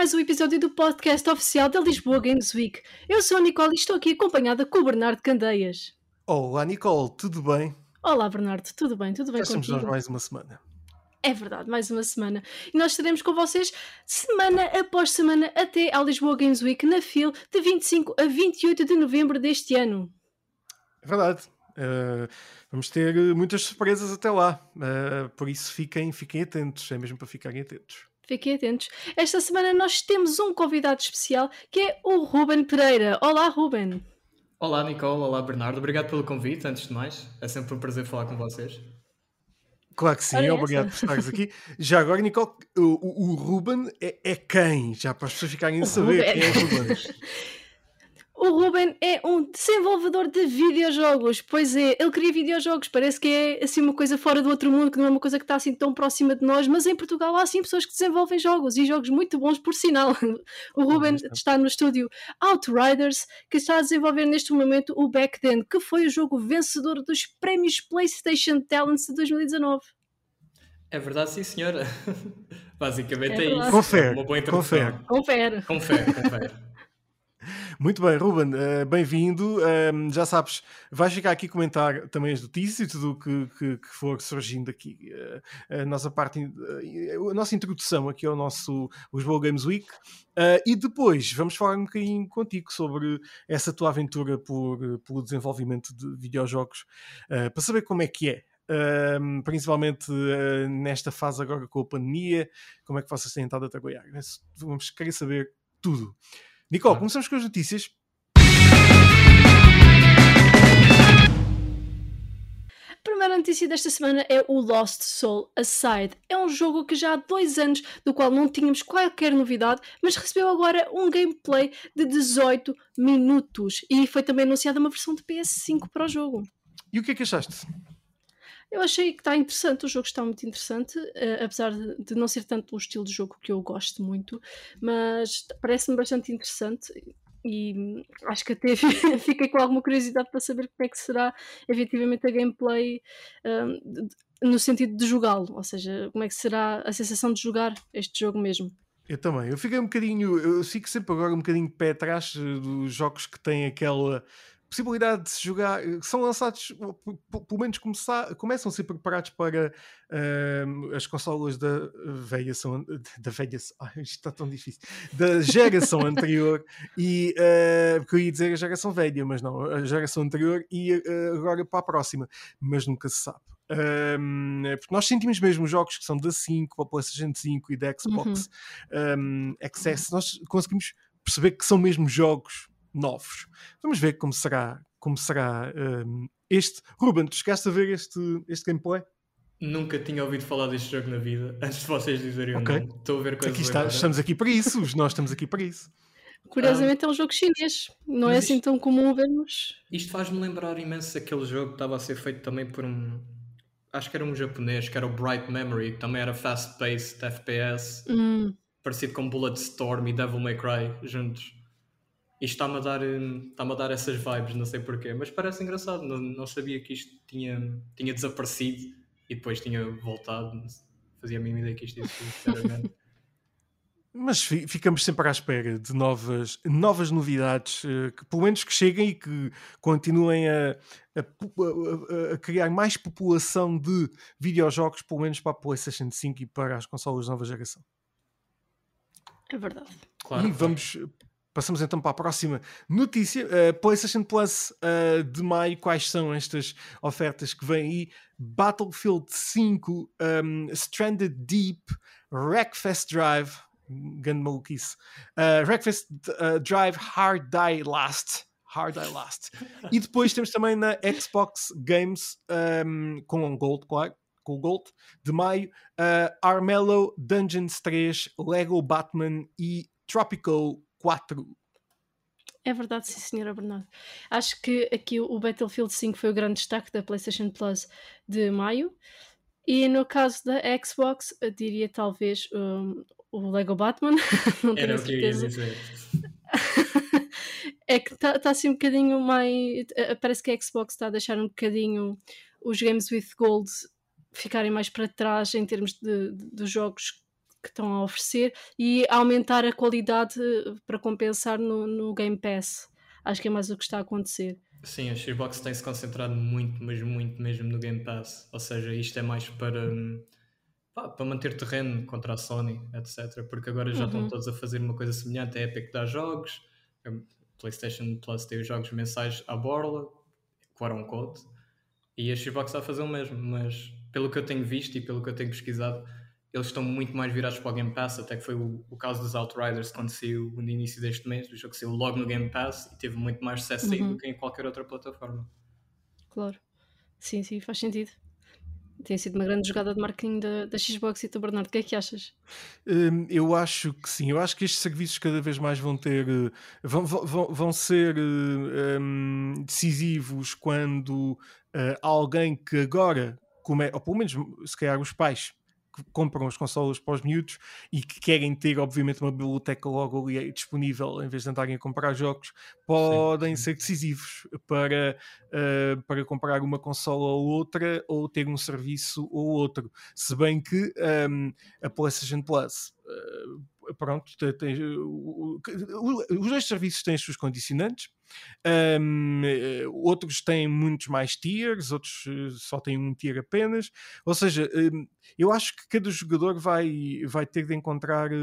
mais um episódio do podcast oficial da Lisboa Games Week. Eu sou a Nicole e estou aqui acompanhada com o Bernardo Candeias. Olá Nicole, tudo bem? Olá Bernardo, tudo bem? Tudo bem Já estamos contigo? nós mais uma semana. É verdade, mais uma semana. E nós estaremos com vocês semana após semana até à Lisboa Games Week na FIL de 25 a 28 de novembro deste ano. É verdade. Uh, vamos ter muitas surpresas até lá. Uh, por isso fiquem, fiquem atentos, é mesmo para ficarem atentos. Fiquem atentos. Esta semana nós temos um convidado especial que é o Ruben Pereira. Olá, Ruben. Olá, Nicole. Olá, Bernardo. Obrigado pelo convite, antes de mais. É sempre um prazer falar com vocês. Claro que sim, obrigado essa. por estares aqui. Já agora, Nicole, o, o- Ruben é, é quem? Já para as pessoas ficarem a saber Ruben. quem é o Ruben. O Ruben é um desenvolvedor de videojogos. Pois é, ele cria videojogos. Parece que é assim uma coisa fora do outro mundo, que não é uma coisa que está assim tão próxima de nós, mas em Portugal há sim pessoas que desenvolvem jogos e jogos muito bons, por sinal. O Ruben está. está no estúdio Outriders, que está a desenvolver neste momento o Back Then, que foi o jogo vencedor dos prémios PlayStation Talents de 2019. É verdade, sim, senhora. Basicamente É é, isso. Confere, Uma boa introdução. confere. Confere. Confere, confere. Muito bem, Ruben, eh, bem-vindo. Ehm, já sabes, vais ficar aqui comentar também as notícias e tudo o que, que, que for surgindo aqui. Eh, a nossa parte, eh, a nossa introdução aqui ao nosso Lisboa Games Week. E depois vamos falar um bocadinho contigo sobre essa tua aventura por, pelo desenvolvimento de videojogos, para saber como é que é. Ehm, principalmente eh, nesta fase agora com a pandemia, como é que vocês têm estado a trabalhar? Vamos querer saber tudo. Nicole, Claro. começamos com as notícias. A primeira notícia desta semana é o Lost Soul Aside. É um jogo que já há dois anos, do qual não tínhamos qualquer novidade, mas recebeu agora um gameplay de 18 minutos. E foi também anunciada uma versão de PS5 para o jogo. E o que é que achaste? Eu achei que está interessante, o jogo está muito interessante, eh, apesar de, não ser tanto o estilo de jogo que eu gosto muito, mas parece-me bastante interessante e acho que até fiquei com alguma curiosidade para saber como é que será efetivamente a gameplay de- no sentido de jogá-lo, ou seja, como é que será a sensação de jogar este jogo mesmo. Eu também. Eu fiquei um bocadinho. Eu fico sempre agora um bocadinho de pé atrás eh, dos jogos que têm aquela possibilidade de se jogar, eh, que são lançados, pelo menos começar, começam a ser preparados para ehm, as consolas da velha são da velha ai, isto está tão difícil da geração anterior e eh, porque eu ia dizer a geração velha, mas não, a geração anterior e eh, agora para a próxima, mas nunca se sabe. Ehm, porque nós sentimos mesmo jogos que são da 5 para PlayStation 5 e da Xbox um, Access, nós conseguimos perceber que são mesmo jogos novos. Vamos ver como será, como será um, este. Ruben, tu chegaste a ver este, este gameplay? Nunca tinha ouvido falar deste jogo na vida, antes de vocês dizerem Ok. o nome. Estou a ver coisas Aqui está, estamos aqui para isso, nós estamos aqui para isso. Curiosamente é um jogo chinês, não é assim isto- tão comum vermos. Isto faz-me lembrar imenso aquele jogo que estava a ser feito também por um... Acho que era um japonês, que era o Bright Memory, que também era fast-paced, FPS, Hum, parecido com Bulletstorm e Devil May Cry juntos. Isto está-me a, dar, hum, está-me a dar essas vibes, não sei porquê, mas parece engraçado. Não, não sabia que isto tinha, tinha desaparecido e depois tinha voltado. Fazia a mínima ideia que isto existia, sinceramente. Mas fi- ficamos sempre à espera de novas, novas novidades, eh, que pelo menos que cheguem e que continuem a- a- a criar mais população de videojogos, pelo menos para a PlayStation 5 e para as consolas de nova geração. é verdade. Claro, e vamos, passamos então para a próxima notícia. Uh, PlayStation Plus uh, de maio, quais são estas ofertas que vêm aí? Battlefield 5, um, Stranded Deep, Wreckfest Drive, grande maluquice, uh, Wreckfest Drive Hard Die Last. Hard Die Last. E depois temos também na Xbox Games um, com Gold, claro, com Gold de maio, uh, Armello Dungeons 3, Lego Batman e Tropico 4. É verdade, sim, senhora Bernardo. Acho que aqui o Battlefield 5 foi o grande destaque da PlayStation Plus de maio. E no caso da Xbox, eu diria talvez um, o Lego Batman. Não tenho Era a o que eu ia certeza. dizer. é que está tá assim um bocadinho mais. eh, Parece que a Xbox está a deixar um bocadinho os Games with Gold ficarem mais para trás em termos de, de- de jogos que estão a oferecer e aumentar a qualidade para compensar no, no Game Pass. Acho que é mais o que está a acontecer. Sim, a Xbox tem se concentrado muito, mas muito mesmo no Game Pass. Ou seja, isto é mais para, pá, para manter terreno contra a Sony, etc. Porque agora já estão Uhum. todos a fazer uma coisa semelhante. A Epic dá jogos, a PlayStation Plus tem os jogos mensais à borla, quote code, e a Xbox está a fazer o mesmo. Mas pelo que eu tenho visto e pelo que eu tenho pesquisado, eles estão muito mais virados para o Game Pass, até que foi o, o caso dos Outriders quando saiu no início deste mês, o jogo saiu logo no Game Pass e teve muito mais sucesso aí Uhum. do que em qualquer outra plataforma. Claro. Sim, sim, faz sentido. Tem sido uma grande jogada de marketing da, da Xbox e tu, Bernardo, o que é que achas? Hum, eu acho que sim, eu acho que estes serviços cada vez mais vão ter eh, vão, vão- vão, vão ser eh, hum, decisivos quando eh, alguém que agora come, ou pelo menos se calhar os pais que compram as consolas para os miúdos e que querem ter obviamente uma biblioteca logo ali disponível em vez de andarem a comprar jogos podem sim. ser decisivos para, eh, para comprar uma consola ou outra ou ter um serviço ou outro se bem que hum, a PlayStation Plus. eh, pronto, te- tem- o- o- o- os dois serviços têm as suas condicionantes. Um, eh, outros têm muitos mais tiers, outros eh, só têm um tier apenas. Ou seja, um, eu acho que cada jogador vai, vai ter de encontrar eh,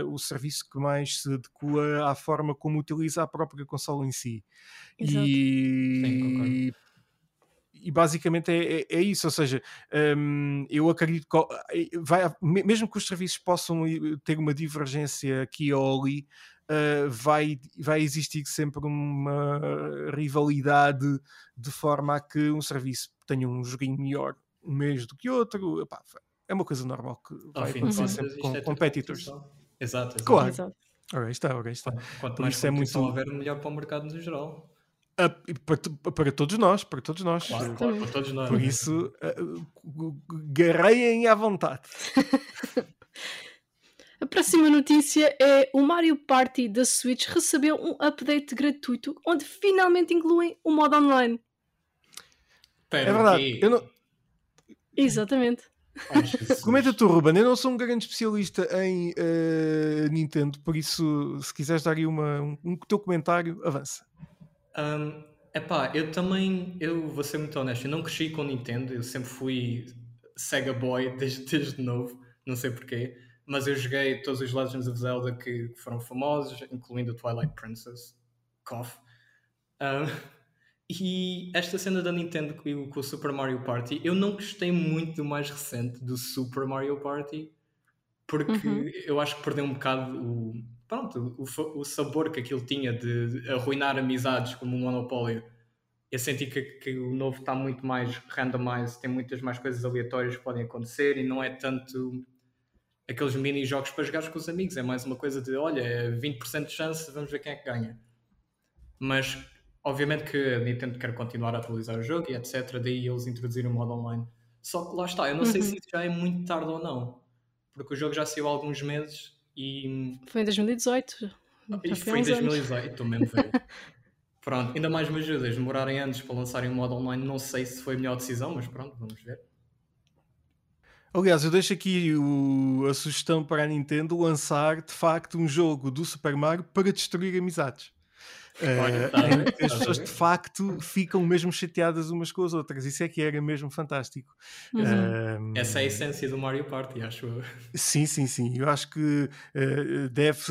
eh, o serviço que mais se adequa à forma como utiliza a própria consola em si. Exato. Sim, concordo. E, basicamente é, é- é isso, ou seja, hum, eu acredito que eh, vai, mesmo que os serviços possam ter uma divergência aqui ou ali, eh, vai, vai existir sempre uma rivalidade de forma a que um serviço tenha um joguinho melhor um mês do que outro. Epá, é uma coisa normal que Ao vai acontecer sempre isto com é competitors. Exato, exato. Claro. Exato. Ora, está, ora, está. Quanto mais isso é muito- houver, melhor para o mercado no geral. Para, para todos nós, para todos nós. Claro, claro, para todos nós. Por isso, ah, garreiem à vontade. A próxima notícia é o Mario Party da Switch recebeu um update gratuito onde finalmente incluem o modo online. Espera, É verdade. não, Exatamente. Jesus. comenta tu, Ruben. Eu não sou um grande especialista em eh, Nintendo, por isso, se quiseres dar aí uma, um, um teu comentário, avança. Um, epá, eu também, eu vou ser muito honesto, eu não cresci com Nintendo, eu sempre fui Sega Boy desde, desde novo, não sei porquê, mas eu joguei todos os Legends of Zelda que, foram famosos, incluindo Twilight Princess, Cough. Um, e esta cena da Nintendo com, o- com o Super Mario Party, eu não gostei muito do mais recente, do Super Mario Party, porque Uhum. eu acho que perdeu um bocado o, pronto, o, o sabor que aquilo tinha de arruinar amizades como o Monopólio. Eu senti que, que o novo está muito mais randomized, tem muitas mais coisas aleatórias que podem acontecer e não é tanto aqueles mini jogos para jogar com os amigos, é mais uma coisa de olha, é 20% de chance, vamos ver quem é que ganha. Mas obviamente que a Nintendo quer continuar a atualizar o jogo e etc. Daí eles introduziram o modo online. Só que lá está, eu não sei Uhum. se isso já é muito tarde ou não, porque o jogo já saiu há alguns meses e Foi em 2018. Já e foi em uns anos. 2018, estou mesmo velho. Pronto, ainda mais me ajudas, demorarem anos para lançarem o modo online, não sei se foi a melhor decisão, mas pronto, vamos ver. Aliás, eu deixo aqui o- a sugestão para a Nintendo lançar de facto um jogo do Super Mario para destruir amizades. Eh, que as tá pessoas de facto ficam mesmo chateadas umas com as outras. Isso é que era mesmo fantástico. Uhum. Ehm, Essa é a essência do Mario Party, acho eu. Sim, sim, sim. Eu acho que eh, deve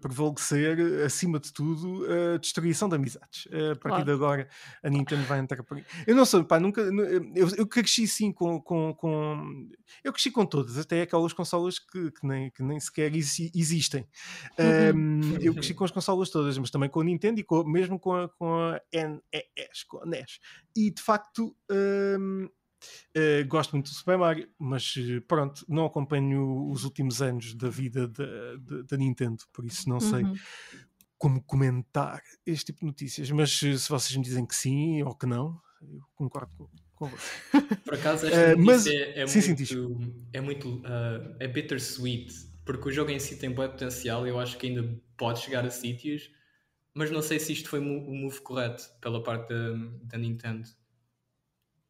prevalecer, acima de tudo, a destruição de amizades. Eh, a partir Claro. de agora, a Nintendo vai entrar por aí. Eu não sei, pá, nunca. nu- Eu, eu cresci sim com, com, com- Eu cresci com todas, até aquelas consolas que, que nem, que nem sequer exi- existem. Uhum. Um, eu cresci com as consolas todas, mas também com a Nintendo e com- mesmo com a, com a NES, com a NES. E de facto. um, Uh, gosto muito do Super Mario, mas uh, pronto, não acompanho os últimos anos da vida da, Nintendo, por isso não sei Uhum. como comentar este tipo de notícias. Mas uh, se vocês me dizem que sim ou que não, eu concordo com, com vocês. Por acaso, esta Eh, mas- é, é sim, sim, muito. é muito. ah, é bittersweet, porque o jogo em si tem bom potencial, eu acho que ainda pode chegar a sítios, mas não sei se isto foi o move correto pela parte da, da Nintendo.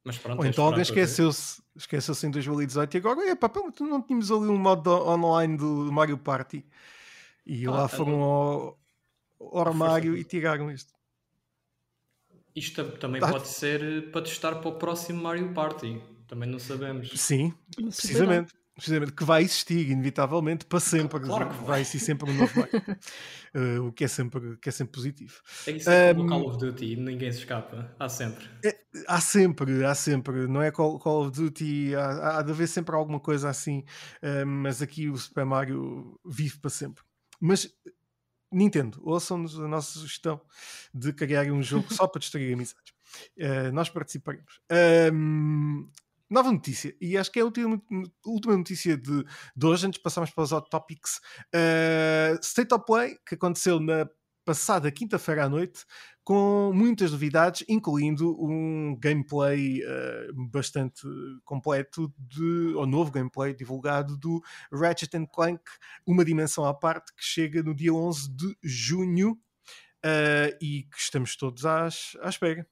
Mas pronto, Ou então alguém esqueceu-se esqueceu em 2018 e agora, epá, não tínhamos ali um modo online do Mario Party e Ah, lá tá foram ao, ao armário e tiraram isto. Isto tam- também Tá. pode ser para testar para o próximo Mario Party. Também não sabemos. Sim, Não precisamente. Precisamente, que vai existir, inevitavelmente, para sempre. Claro que vai. vai. existir sempre um novo Mario. Eh, o que é sempre, que é sempre positivo. É isso é Um, o Call of Duty ninguém se escapa. Há sempre. Há sempre, há sempre, não é Call, Call of Duty, há, há de haver sempre alguma coisa assim, eh, mas aqui o Super Mario vive para sempre. Mas Nintendo, ouçam-nos a nossa sugestão de criar um jogo só para destruir amizades. Eh, nós participaremos. Ahm, nova notícia, e acho que é a última, última notícia de, de hoje, antes de passarmos para os hot topics. Eh, State of Play, que aconteceu na passada quinta-feira à noite, com muitas novidades, incluindo um gameplay eh, bastante completo, de, ou novo gameplay divulgado do Ratchet Clank, uma dimensão à parte, que chega no dia 11 de junho eh, e que estamos todos às, à espera.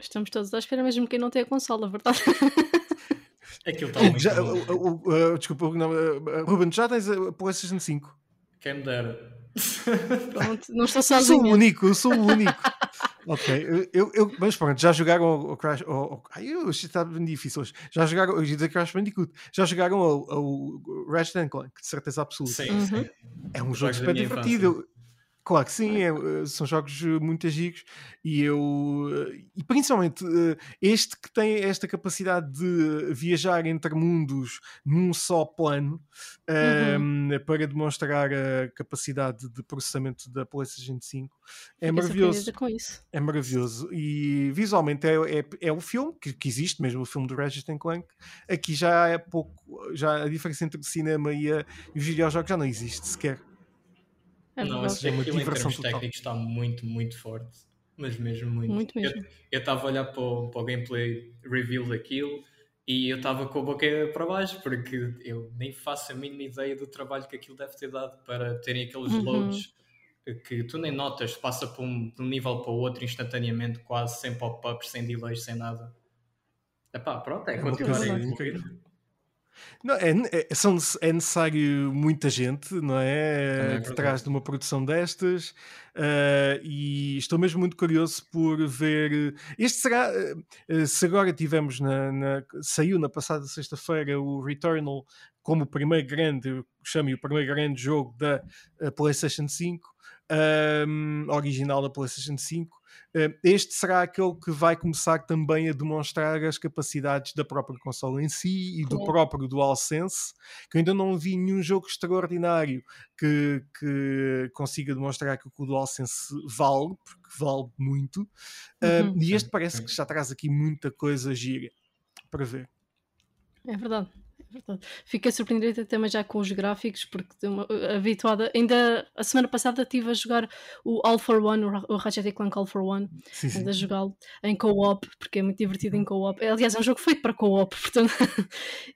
Estamos todos à espera, mesmo quem não tem a consola, verdade? Aquilo está muito Já, bom. o- o- o- desculpa, não, eh, Ruben, já tens a PlayStation 5? Quem me dera. Pronto, não estou Eu sou o único, eu sou o único. ok, eu, eu, mas pronto, já jogaram o, o Crash. O, o, ai, está bem difícil hoje. Já jogaram, eu ia dizer Crash Bandicoot. Já jogaram o, o Ratchet and Clank, de certeza absoluta. Sim, Uhum. sim. É um jogo super divertido. Claro que sim, é, eh, são jogos eh, muito agigos e eu eh, e principalmente este que tem esta capacidade de viajar entre mundos num só plano Uhum. ehm, para demonstrar a capacidade de processamento da PlayStation 5 é Fiquei maravilhoso. É maravilhoso e visualmente é, é, é o filme que, que existe, mesmo o filme do Ratchet and Clank. Aqui já é pouco, já a diferença entre o cinema e, a, e os videojogos já não existe sequer. É não, esse aquilo em termos total. técnicos está muito, muito forte. Mas mesmo muito. Muito Eu- mesmo. Eu estava a olhar para o, para o gameplay reveal daquilo e eu estava com a boca para baixo porque eu nem faço a mínima ideia do trabalho que aquilo deve ter dado para terem aqueles Uhum. loads que tu nem notas, passa por um, de um nível para o outro instantaneamente, quase sem pop-ups, sem delays, sem nada. Epá, pronto, é É continuar. Não, é, é, são, é necessário muita gente, não é? é Detrás verdade. de uma produção destas, ah, e estou mesmo muito curioso por ver. Este será. ah, se agora tivemos na, na- Saiu na passada sexta-feira o Returnal como o primeiro grande, eu chamo o primeiro grande jogo da PlayStation 5, ahm, original da PlayStation 5. Uh, este será aquele que vai começar também a demonstrar as capacidades da própria consola em si e do próprio DualSense, que eu ainda não vi nenhum jogo extraordinário que, que consiga demonstrar que o DualSense vale, porque vale muito. Uh, Uhum. e este parece que já traz aqui muita coisa gira para ver. É verdade. É verdade. Fiquei surpreendida também já com os gráficos, porque estou uma- habituada. Ainda a semana passada estive a jogar o All for One, o Ra- o Ratchet Clank All for One, Sim, sim. ainda a jogá-lo em co-op, porque é muito divertido em co-op. Aliás, é um jogo feito para co-op, portanto.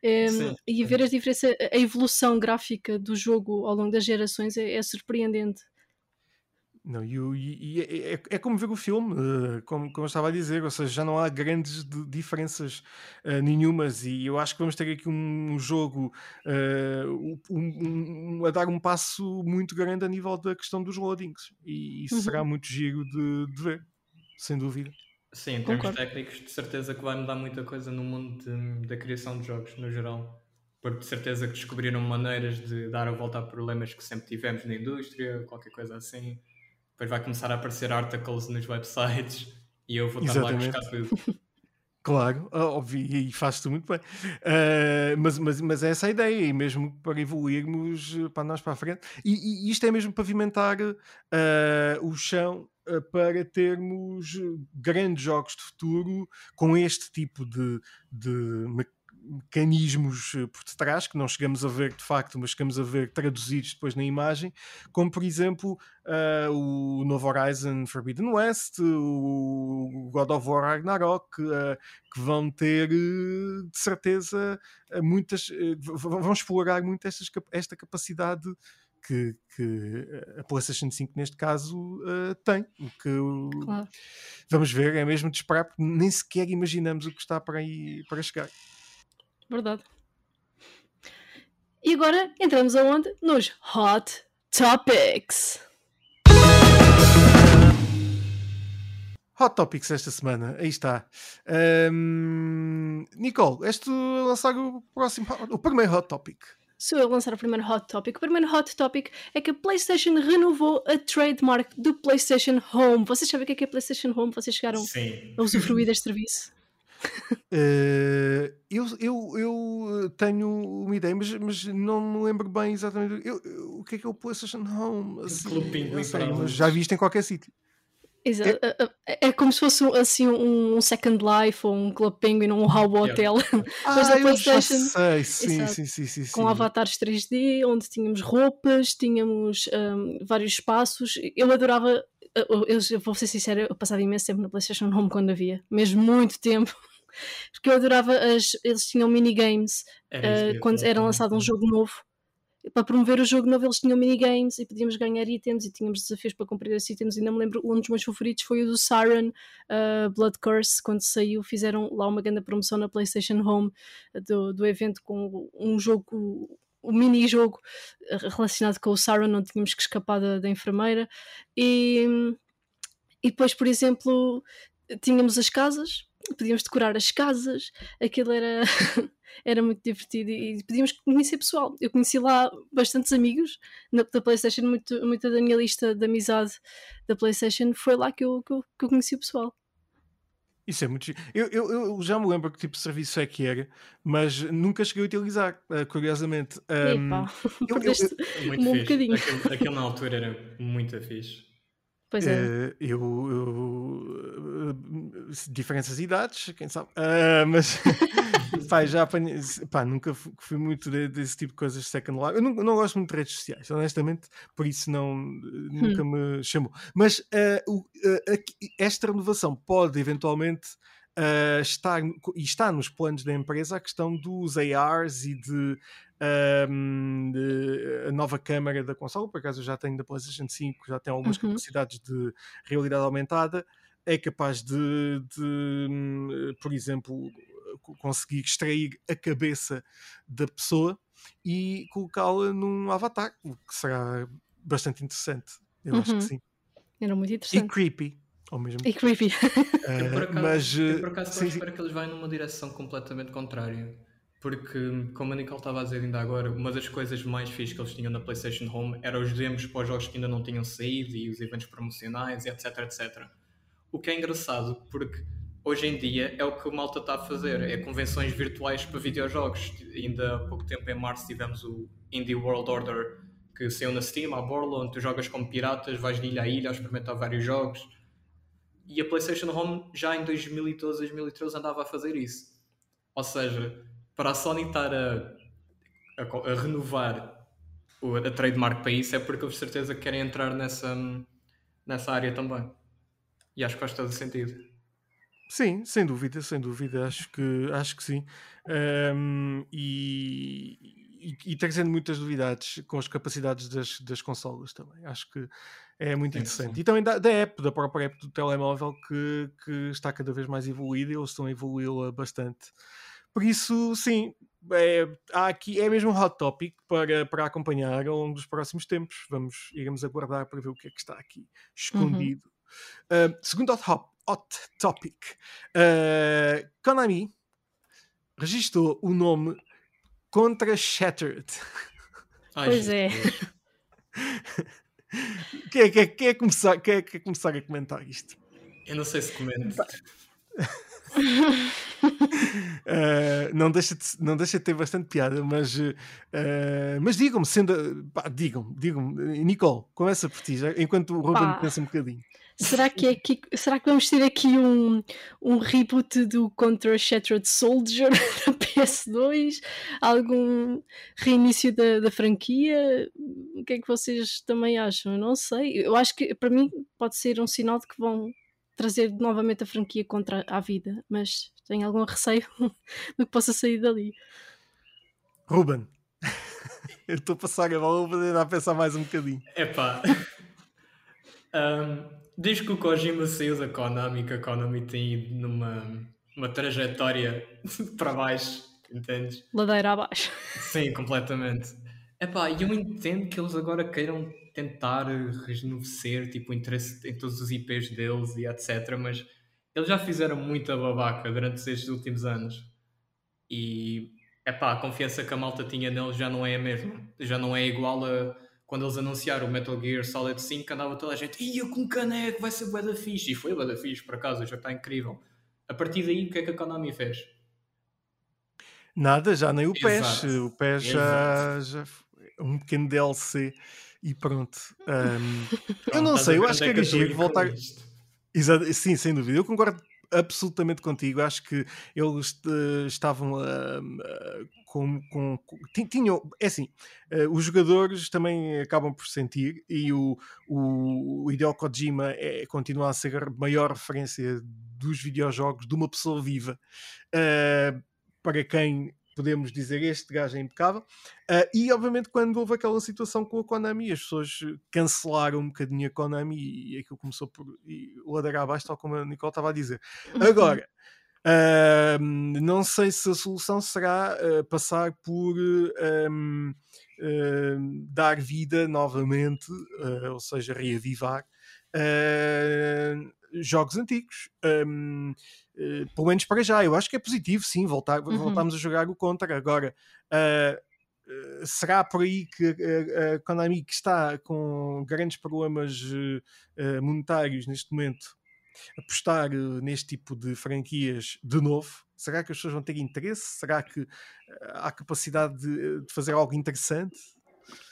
Sim, e ver as diferenças, a evolução gráfica do jogo ao longo das gerações é, é surpreendente. Não, e, e- e é, é- é como ver o filme, eh, como, como eu estava a dizer, ou seja, já não há grandes de- diferenças eh, nenhumas, e eu acho que vamos ter aqui um, jogo um- um- um- a dar um passo muito grande a nível da questão dos loadings, e isso Uhum. será muito giro de, de ver, sem dúvida. Sim, em termos Concordo. técnicos, de certeza que vai mudar muita coisa no mundo de- da criação de jogos, no geral. Porque de certeza que descobriram maneiras de dar a volta a problemas que sempre tivemos na indústria, qualquer coisa assim. Depois vai começar a aparecer articles nos websites e eu vou estar lá a buscar tudo. Claro, óbvio, e faz tu muito bem. Ah, mas, mas, mas é essa a ideia, e mesmo para evoluirmos eh, para nós para a frente. E, e isto é mesmo pavimentar ah, o chão ah, para termos grandes jogos de futuro com este tipo de, de mecanismos eh, por detrás que não chegamos a ver de facto, mas chegamos a ver traduzidos depois na imagem, como por exemplo ah, o novo Horizon Forbidden West, o God of War Ragnarok, ah, que vão ter de certeza muitas, vão explorar muito estas esta capacidade que, que, a PlayStation 5 neste caso uh, tem. O que claro. vamos ver é mesmo de esperar, porque nem sequer imaginamos o que está para aí para chegar. Verdade. E agora entramos aonde? Nos Hot Topics. Hot Topics esta semana, aí está. Um, Nicole, és tu a lançar o próximo, o primeiro Hot Topic? Sou eu a lançar o primeiro Hot Topic. O primeiro Hot Topic é que a PlayStation renovou a trademark do PlayStation Home. Vocês sabem o que é, que é PlayStation Home? Vocês chegaram Sim. a usufruir deste serviço? Uh, eu, eu, eu tenho uma ideia, mas, mas não me lembro bem exatamente eu, eu, o que é que o PlayStation Home. Assim, Clube já viste em qualquer sítio. Exato. É, é, é, como se fosse assim um Second Life ou um Club Penguin ou um How Hotel. Yeah. Mas ah, PlayStation. Sei. Sim, sim, sim, sim, Com avatares 3D, onde tínhamos roupas, tínhamos um, vários espaços. Eu adorava. Eu, eu, vou ser sincera, eu passava imenso tempo na PlayStation Home quando havia, mesmo muito tempo. Porque eu adorava as. Eles tinham minigames uh, quando era lançado um jogo novo. Para promover o jogo novo eles tinham minigames e podíamos ganhar itens e tínhamos desafios para cumprir esses itens. E não me lembro, um dos meus favoritos foi o do Siren uh, Blood Curse, quando saiu fizeram lá uma grande promoção na Playstation Home do, do evento com um jogo o um mini-jogo relacionado com o Siren, onde tínhamos que escapar da, da enfermeira. E, e depois, por exemplo, tínhamos as casas podíamos decorar as casas, aquilo era, era muito divertido e podíamos conhecer pessoal. Eu conheci lá bastantes amigos na, da PlayStation, muito, muita da minha lista de amizade da PlayStation foi lá que eu, que eu, que eu conheci o pessoal. Isso é muito. Eu, eu, eu, já me lembro que tipo de serviço é que era, mas nunca cheguei a utilizar, uh, curiosamente. Um, Epa, eu, eu, eu, muito um bocadinho. Aquele, aquele na altura era muito fixe. Pois é. Uh, eu, eu uh, diferenças de idades, quem sabe, uh, mas pá, já apanhei, pá, nunca fui, fui muito de, desse tipo de coisas Second Life. Eu não, não, gosto muito de redes sociais, honestamente, por isso não nunca hum. me chamou. Mas o, esta renovação pode eventualmente uh, estar, e está nos planos da empresa a questão dos ARs e de um, a nova câmara da console, por acaso eu já tenho da PlayStation 5, já tem algumas uhum. capacidades de realidade aumentada, é capaz de, de, hum, por exemplo, conseguir extrair a cabeça da pessoa e colocá-la num avatar, o que será bastante interessante. Eu uhum. acho que uhum. sim. Era muito interessante. E creepy. Ao mesmo e creepy. Uh, eu por acaso, mas, eu por acaso sim, espero que eles vão numa direção completamente contrária porque, como a Nicole estava a dizer ainda agora, uma das coisas mais fixas que eles tinham na PlayStation Home era os demos para os jogos que ainda não tinham saído e os eventos promocionais, etc, etc. O que é engraçado, porque hoje em dia é o que o Malta está a fazer, é convenções virtuais para videojogos. Ainda há pouco tempo, em março, tivemos o Indie World Order, que saiu na Steam, à borla, onde tu jogas como piratas, vais de ilha a ilha a experimentar vários jogos. E a PlayStation Home já em 2012, 2013 andava a fazer isso. Ou seja, para a Sony estar a, a, a renovar a trademark para isso é porque eles de certeza querem entrar nessa, nessa área também. E acho que faz todo sentido. Sim, sem dúvida, sem dúvida, acho que, acho que sim. Um, e, e, e, trazendo muitas novidades com as capacidades das, das consolas também. Acho que é muito interessante. Sim. E também da, da, app, da própria app do telemóvel, que, que está cada vez mais evoluída e eles estão a evoluí-la bastante. Por isso, sim, é, há aqui, é mesmo um hot topic para, para acompanhar ao longo dos próximos tempos. Vamos, iremos aguardar para ver o que é que está aqui escondido. Uhum. Uh, segundo hot, hot topic, uh, Konami registrou o nome Contra Shattered. Ai, pois é. quem, é, quem, é, quem, é começar, quem é, quer começar a comentar isto? Eu não sei se comento. uh, não, deixa de, não deixa de ter bastante piada, mas, uh, mas digam-me, sendo. Pá, digam, digam Nicole, começa por ti, já, enquanto o Ruben pensa um bocadinho. Será que, é aqui, será que vamos ter aqui um, um reboot do Contra Shattered Soldier da PS2? Algum reinício da, da franquia? O que é que vocês também acham? Eu não sei. Eu acho que para mim pode ser um sinal de que vão trazer novamente a franquia contra a vida, mas tenho algum receio do que possa sair dali. Ruben. Eu estou a passar a bola, vou tentar pensar mais um bocadinho. Epá. um, diz que o Kojima saiu da Konami, que a Konami tem ido numa uma trajetória para baixo, entendes? Ladeira abaixo. Sim, completamente. Epá, eu entendo que eles agora queiram tentar rejuvenescer tipo, o interesse em todos os IPs deles e etc. Mas eles já fizeram muita babaca durante estes últimos anos. E epá, a confiança que a malta tinha neles já não é a mesma. Já não é igual a quando eles anunciaram o Metal Gear Solid 5, andava toda a gente, ia com caneco, vai ser bué fixe. E foi bué fixe, por acaso, já está incrível. A partir daí, o que é que a Konami fez? Nada, já nem o PES. O PES já, já um pequeno DLC e pronto. Um, eu não sei, eu acho que era giro voltar. Exato, sim, sem dúvida. Eu concordo absolutamente contigo. Acho que eles uh, estavam uh, com, com, com, tinham, é assim, uh, os jogadores também acabam por sentir e o, o, o Hideo Kojima é, continua a ser a maior referência dos videojogos de uma pessoa viva para quem podemos dizer este gajo é impecável. Uh, e obviamente, quando houve aquela situação com a Konami, as pessoas cancelaram um bocadinho a Konami e, aquilo começou por ladrar abaixo, tal como a Nicole estava a dizer. Uhum. Agora. Uh, não sei se a solução será uh, passar por um, uh, dar vida novamente, ou seja, reavivar jogos antigos. Um, Uh, pelo menos para já, eu acho que é positivo, sim, voltar, uhum. voltarmos a jogar o Contra. Agora, uh, uh, será por aí que a, a Konami, que está com grandes problemas monetários neste momento, apostar neste tipo de franquias de novo? Será que as pessoas vão ter interesse? Será que há capacidade de, de fazer algo interessante?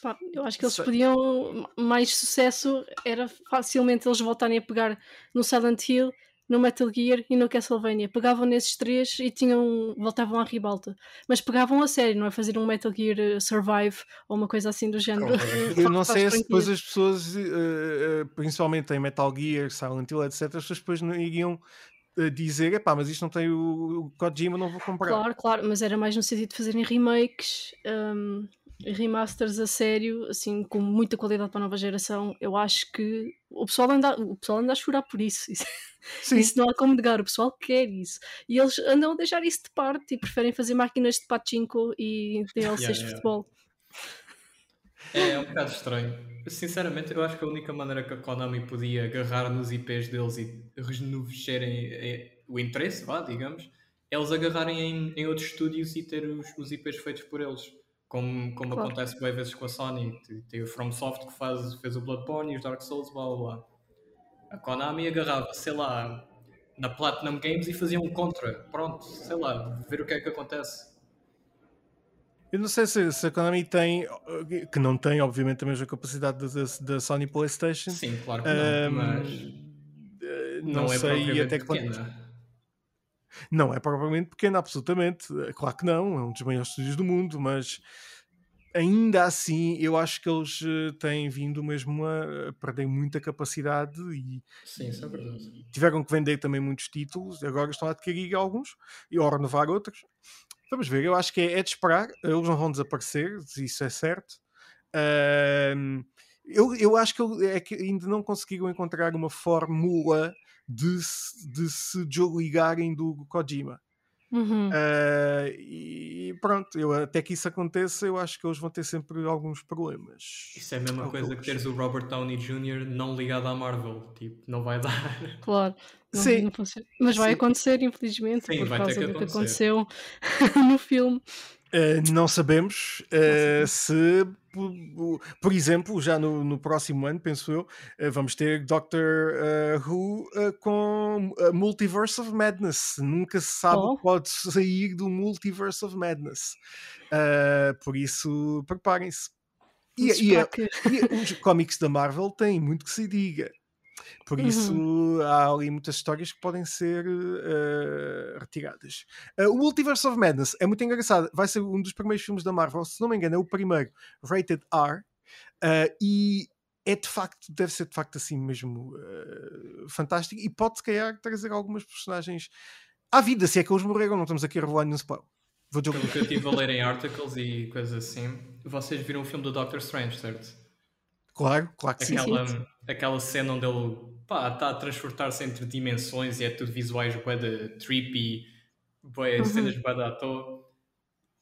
Pá, eu acho que eles podiam mais sucesso era facilmente eles voltarem a pegar no Silent Hill no Metal Gear e no Castlevania. Pegavam nesses três e tinham, voltavam à ribalta. Mas pegavam a sério, não é fazer um Metal Gear eh, Survive ou uma coisa assim do género. Eu não sei se depois as pessoas, uh, principalmente em Metal Gear, Silent Hill, etc., as pessoas depois não iriam dizer, epá, mas isto não tem o, o Kojima, não vou comprar. Claro, claro, mas era mais no sentido de fazerem remakes. Um remasters a sério, assim, com muita qualidade para a nova geração, eu acho que o pessoal anda, o pessoal anda a chorar por isso. Isso, isso não há como negar, o pessoal quer isso. E eles andam a deixar isso de parte e preferem fazer máquinas de pachinko e DLCs yeah, de futebol. É, é um bocado estranho. Sinceramente, eu acho que a única maneira que a Konami podia agarrar nos IPs deles e rejuvenescerem é, o interesse, vá, digamos, é eles agarrarem em, em outros estúdios e ter os, os IPs feitos por eles como, como claro. acontece bem vezes com a Sony. Tem o FromSoft que faz, fez o Bloodborne e os Dark Souls, blá blá blá. A Konami agarrava, sei lá, na Platinum Games e fazia um contra. Pronto, sei lá, ver o que é que acontece. Eu não sei se, se, a Konami tem, que não tem, obviamente, a mesma capacidade da, Sony PlayStation. Sim, claro que não, um, mas eh, não, não é sei até que ponto. Não é provavelmente pequena, absolutamente. É claro que não, é um dos maiores estúdios do mundo, mas ainda assim eu acho que eles eh, têm vindo mesmo a perder muita capacidade e, Sim, isso é verdade. tiveram que vender também muitos títulos, agora estão a adquirir alguns e a renovar outros. Vamos ver, eu acho que é, é de esperar, eles não vão desaparecer, isso é certo. Uh, eu, eu acho que, é que ainda não conseguiram encontrar uma fórmula de, de se desligarem do Kojima. Uhum. Uh, e pronto, eu, até que isso aconteça, eu acho que eles vão ter sempre alguns problemas. Isso é a mesma coisa que teres o Robert Downey Jr. não ligado à Marvel, tipo, não vai dar. Claro, não, Sim. Não mas vai Sim. acontecer, infelizmente, Sim, por causa do que aconteceu no filme. Uh, não sabemos uh, se, por, por, exemplo, já no, no, próximo ano, penso eu, uh, vamos ter Doctor Who com Multiverse of Madness. Nunca se sabe oh. o que pode sair do Multiverse of Madness. por isso, preparem-se. E, e, e, os cómics da Marvel têm muito que se diga. Por isso uhum. há ali muitas histórias que podem ser uh, retiradas. Uh, o Multiverse of Madness é muito engraçado. Vai ser um dos primeiros filmes da Marvel, se não me engano, é o primeiro rated R. Uh, e é de facto, deve ser de facto assim mesmo fantástico. E pode, se calhar, trazer algumas personagens à vida, se é que eles morreram. Não estamos aqui a revelar nenhum spoiler. Vou Pelo que eu estive a ler em articles e coisas assim, vocês viram o filme do Doctor Strange, certo? Claro, claro que sim. Aquela, aquela cena onde ele pá, está a transportar-se entre dimensões e é tudo visuais bué de trippy, bué, Uhum. cenas bué de à toa.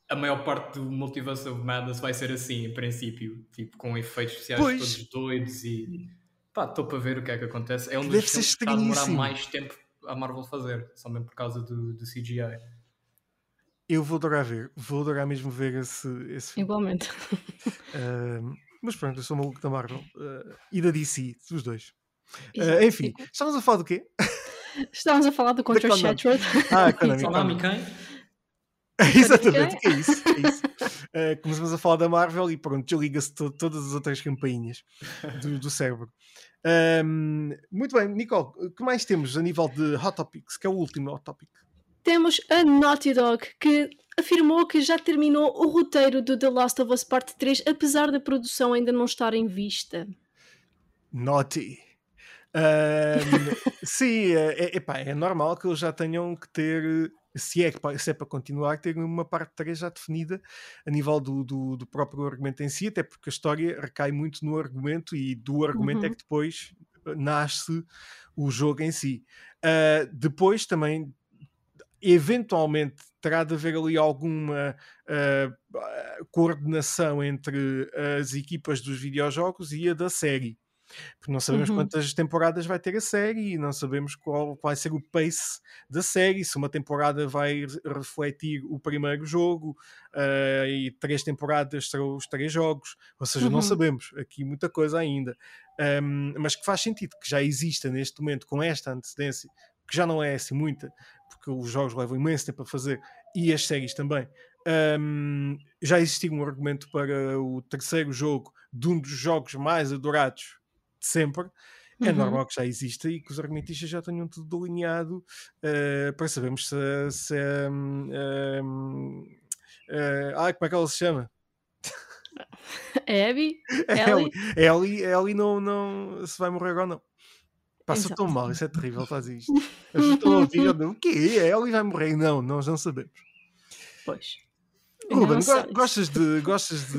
A maior parte do Multiverse of Madness vai ser assim, em princípio, tipo com efeitos especiais Pois. todos doidos e pá, estou para ver o que é que acontece. É um Que dos filmes que está a demorar mais tempo a Marvel fazer, só mesmo por causa do, do CGI. Eu vou adorar ver, vou adorar mesmo ver esse, esse filme. Igualmente. mas pronto, eu sou maluco da Marvel ah, e da DC, dos dois. Exato. enfim, estamos a falar do quê? Estávamos a falar do Contra. Shattered. Ah, Konami. Konami quem? Exatamente, é isso. É isso. Ah, começamos a falar da Marvel e pronto, desliga-se to- todas as outras campainhas do, do cérebro. Ahm, muito bem, Nicole, o que mais temos a nível de Hot Topics? Que é o último Hot Topic. Temos a Naughty Dog que afirmou que já terminou o roteiro do The Last of Us Parte 3, apesar da produção ainda não estar em vista. Naughty. Ahm, sim, é, é, epá, é normal que eles já tenham que ter, se é, se é para continuar, ter uma parte 3 já definida a nível do, do, do próprio argumento em si, até porque a história recai muito no argumento e do argumento é Uhum. que depois eh, nasce o jogo em si. Ah, depois também, eventualmente, terá de haver ali alguma ah, coordenação entre as equipas dos videojogos e a da série. Porque não sabemos Uhum. quantas temporadas vai ter a série e não sabemos qual vai ser o pace da série, se uma temporada vai re- refletir o primeiro jogo ah, e três temporadas serão os três jogos, ou seja, não Uhum. sabemos aqui muita coisa ainda. Ahm, mas que faz sentido que já exista neste momento com esta antecedência, que já não é assim muita, porque os jogos levam imenso tempo a fazer e as séries também. Ahm, já existia um argumento para o terceiro jogo de um dos jogos mais adorados de sempre. É Uhum. normal que já exista e que os argumentistas já tenham tudo delineado eh, para sabermos se. se hum, hum, eh, ai, como é que ela se chama? Abby? A Ellie? Ellie, Ellie, Ellie não, não se vai morrer ou não. Passa tão mal, isso é terrível, faz isto. As pessoas estão a ouvir, o quê? A Ellie vai morrer? Não, nós não sabemos. Pois. Ruben, go- gostas de gostas de,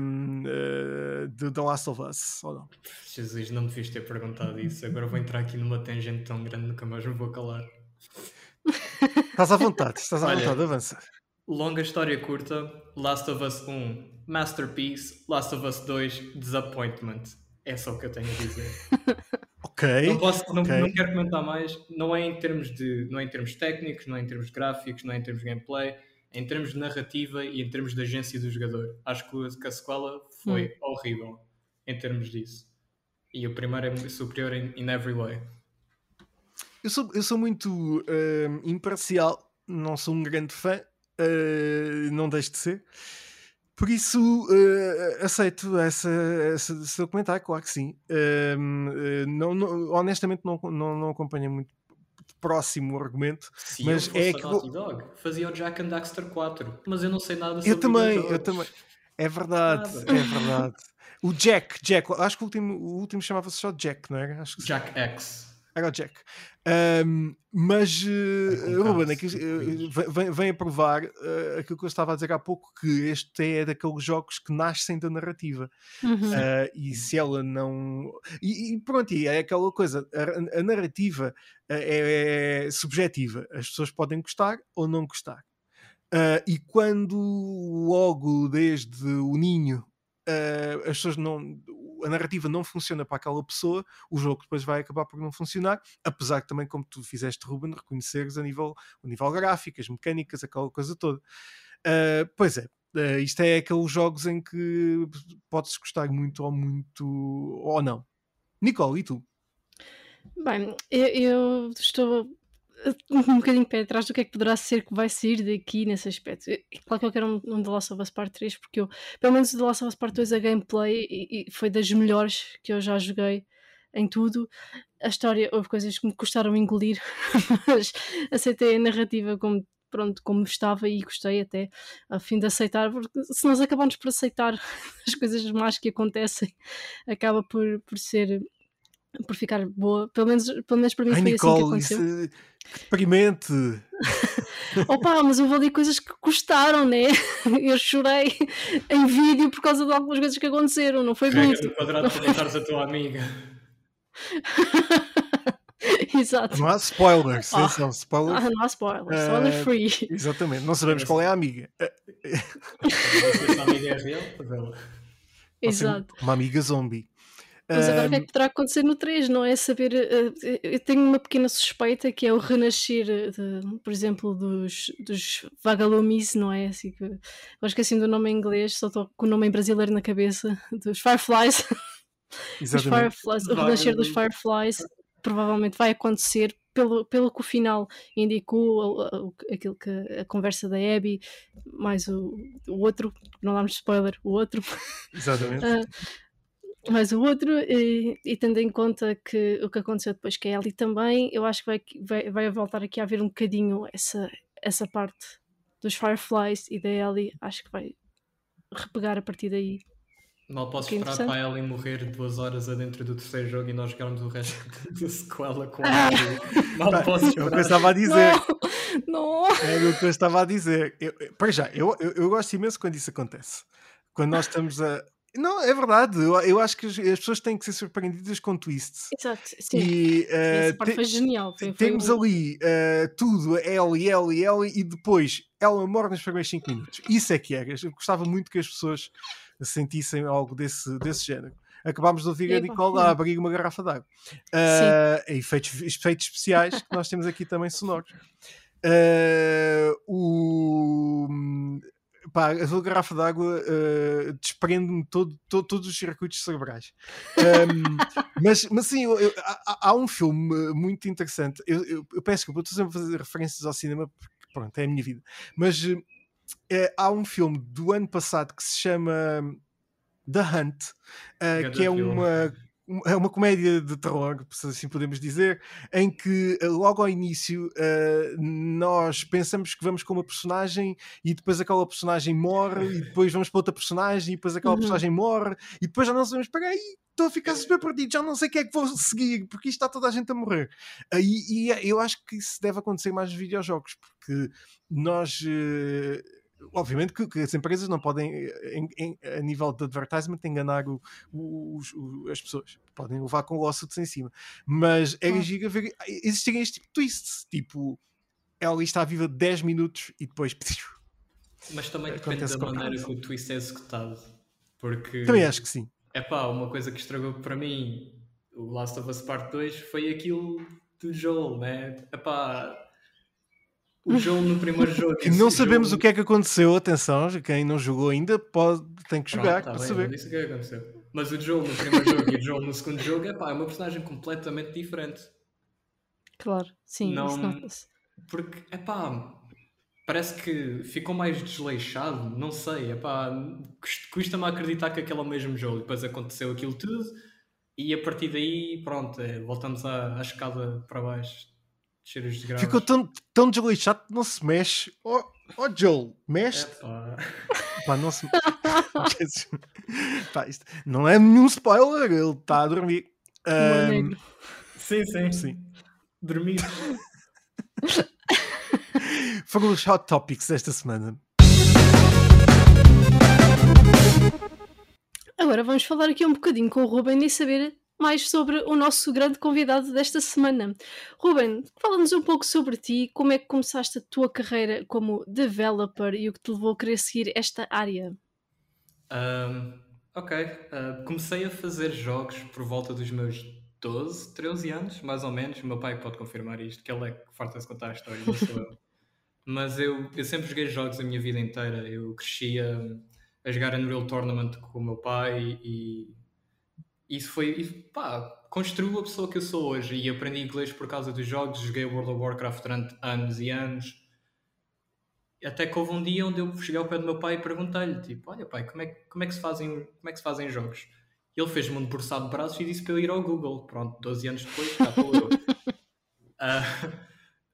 hum, eh, de The Last of Us ou não? Jesus, não me devias ter perguntado isso. Agora vou entrar aqui numa tangente tão grande, nunca mais me vou calar. Estás à vontade, estás à Olha. vontade, avança. Longa história curta, Last of Us 1, Masterpiece, Last of Us 2, Disappointment. É só o que eu tenho a dizer. Ok. Não, posso, não, ok. não quero comentar mais. Não é em termos de, não é em termos técnicos, não é em termos gráficos, não é em termos de gameplay, é em termos de narrativa e em termos de agência do jogador. Acho que, a sequela foi horrível em termos disso. E o primeiro é superior in, in every way. Eu sou, eu sou muito hum, imparcial, não sou um grande fã, uh, não deixo de ser. Por isso, uh, aceito essa, essa, esse teu comentário, claro que sim. Uh, não, não- honestamente, não, não, não acompanho muito próximo o argumento. Se Mas é que- Naughty Dog, fazia o Jack and Daxter 4. Mas eu não sei nada sobre Eu também, eu também. É verdade, Nada. é verdade. O Jack, Jack, acho que o último, o último chamava-se só Jack, não era? Acho que sim. Jack X. Era o Jack. Ahm, mas, É uh, Ruben, aqui, sim, uh, vem, vem a provar uh, aquilo que eu estava a dizer há pouco, que este é daqueles jogos que nascem da narrativa. Uhum. Uh, e se ela não. E, e pronto, e é aquela coisa: a, a narrativa uh, é, é subjetiva. As pessoas podem gostar ou não gostar. Uh, e quando logo desde o ninho uh, as pessoas não. A narrativa não funciona para aquela pessoa, o jogo depois vai acabar por não funcionar, apesar que também, como tu fizeste, Ruben, reconheceres a nível, a nível gráfico, as mecânicas, aquela coisa toda. Uh, pois é, uh, isto é aqueles jogos em que podes gostar muito ou muito ou não. Nicole, e tu? Bem, eu, eu estou um bocadinho pé atrás do que é que poderá ser que vai sair daqui nesse aspecto. Claro que eu quero um, um The Last of Us Part 3, porque eu, pelo menos o The Last of Us Part 2, a gameplay e, e foi das melhores que eu já joguei em tudo. A história, houve coisas que me custaram engolir, mas aceitei a narrativa como, pronto, como estava e gostei até a fim de aceitar, porque se nós acabamos por aceitar as coisas más que acontecem, acaba por, por ser por ficar boa, pelo menos, pelo menos para mim Ai, foi assim que Nicole, aconteceu. isso, que deprimente! Opa, mas houve ali coisas que custaram, né? Eu chorei em vídeo por causa de algumas coisas que aconteceram, não foi Carrega muito. no quadrado para deixares a tua amiga. Exato. Não há spoilers, Ah. atenção, spoilers. Ah, não há spoilers, Eh, spoiler free. Exatamente, não sabemos qual é a amiga. Eh, Não sei se essa amiga é real, ser Exato. Uma amiga zombie. Mas agora o que é que poderá acontecer no 3, não é? Saber. eh, eu tenho uma pequena suspeita que é o renascer, eh, de, por exemplo, dos, dos vagalumes, não é? Assim que, eu esqueci do nome em inglês, só estou com o nome em brasileiro na cabeça, dos Fireflies. Os exatamente. Fireflies, o renascer dos. Fireflies provavelmente vai acontecer pelo, pelo que o final indicou, o- o- aquilo que a conversa da Abby, mais o, o outro, não damos spoiler, o outro, Exatamente. ah, mais o outro, e, e tendo em conta que o que aconteceu depois com a Ellie também, eu acho que vai, vai, vai voltar aqui a haver um bocadinho essa, essa parte dos Fireflies e da Ellie, acho que vai repegar a partir daí. Mal posso Que esperar para interessante. ela e morrer duas horas adentro do terceiro jogo e nós jogarmos o resto da sequela com Ah. ela. Mal posso é o que eu esperar. estava a dizer. Não! não. É o que eu estava a dizer. Eu- para já, eu, eu, eu gosto imenso quando isso acontece. Quando nós estamos a. Não, é verdade. Eu, eu acho que as, as pessoas têm que ser surpreendidas com twists. Exato, sim. E eh, Essa parte te- foi genial. Foi, temos ali eh, tudo, Ellie, Ellie, Ellie, e depois ela morre nos primeiros 5 minutos. Isso é que era. Eu gostava muito que as pessoas sentissem algo desse, desse género. Acabámos de ouvir a Epá, Nicole a abrir uma garrafa d'água. Ah, efeitos, efeitos especiais que nós temos aqui também sonoros. Ah, o, pá, a tua garrafa d'água ah, desprende-me todo, todo- todos os circuitos cerebrais. Ahm, mas, mas sim, eu- eu- há, há um filme muito interessante. Eu, eu, eu peço desculpa, estou sempre a fazer referências ao cinema porque pronto, é a minha vida. Mas eh, há um filme do ano passado que se chama The Hunt, eh, Grande que é filme. uma, é uma comédia de terror, se assim podemos dizer, em que eh, logo ao início eh, nós pensamos que vamos com uma personagem e depois aquela personagem morre e depois vamos para outra personagem e depois aquela Uhum. personagem morre e depois já não sabemos, espera aí, estou a ficar super perdido, já não sei o que é que vou seguir, porque isto está toda a gente a morrer. Aí, e é- eu acho que isso deve acontecer mais nos videojogos, porque nós. eh, Obviamente que, que as empresas não podem, eh, em- em- a nível de advertisement, enganar o- o- os- o- as pessoas. Podem levar com lawsuits em cima. Mas era Claro. giga ver existirem este tipo de twists. Tipo, ela está viva 10 minutos e depois. Mas também depende Acontece da maneira que o twist é executado. Porque. Também acho que sim. É pá, uma coisa que estragou para mim o Last of Us Part 2 foi aquilo do Joel, né? É pá. O Joel no primeiro jogo. Que não sabemos o que é que aconteceu. Atenção, quem não jogou ainda pode, tem que jogar tá para bem, saber. não disse o que é que aconteceu. Mas o Joel no primeiro jogo e o Joel no segundo jogo, é pá, é uma personagem completamente diferente. Claro, sim, isso Não- nota-se. Porque, é pá, parece que ficou mais desleixado, não sei, é pá, custa-me acreditar que aquele é o mesmo jogo. Depois aconteceu aquilo tudo e a partir daí, pronto, é, voltamos à, à escada para baixo, descer os degraus. Ficou tão, tão desleixado que não se mexe. Oh, oh Joel, mexe. É pá, Pá, não se... Pá, isto não é nenhum spoiler, ele está a dormir. Negro. sim, sim, sim. dormir. Foram os hot topics desta semana. Agora vamos falar aqui um bocadinho com o Ruben e saber mais sobre o nosso grande convidado desta semana. Ruben, fala-nos um pouco sobre ti, como é que começaste a tua carreira como developer e o que te levou a querer seguir esta área. Ahm, ok, ah, comecei a fazer jogos por volta dos meus 12, 13 anos, mais ou menos. O meu pai pode confirmar isto, que ele é que farta-se contar a história, não sou eu. Mas eu, eu sempre joguei jogos a minha vida inteira. Eu crescia a jogar Unreal Tournament com o meu pai e isso foi, pá, construiu a pessoa que eu sou hoje e aprendi inglês por causa dos jogos, joguei World of Warcraft durante anos e anos. Até que houve um dia onde eu cheguei ao pé do meu pai e perguntei-lhe, tipo, olha pai, como é, que- como é, que, se fazem, como é que se fazem jogos? E ele fez-me um debruçado de braços e disse para eu ir ao Google. Pronto, 12 anos depois, cá estou eu. Ah,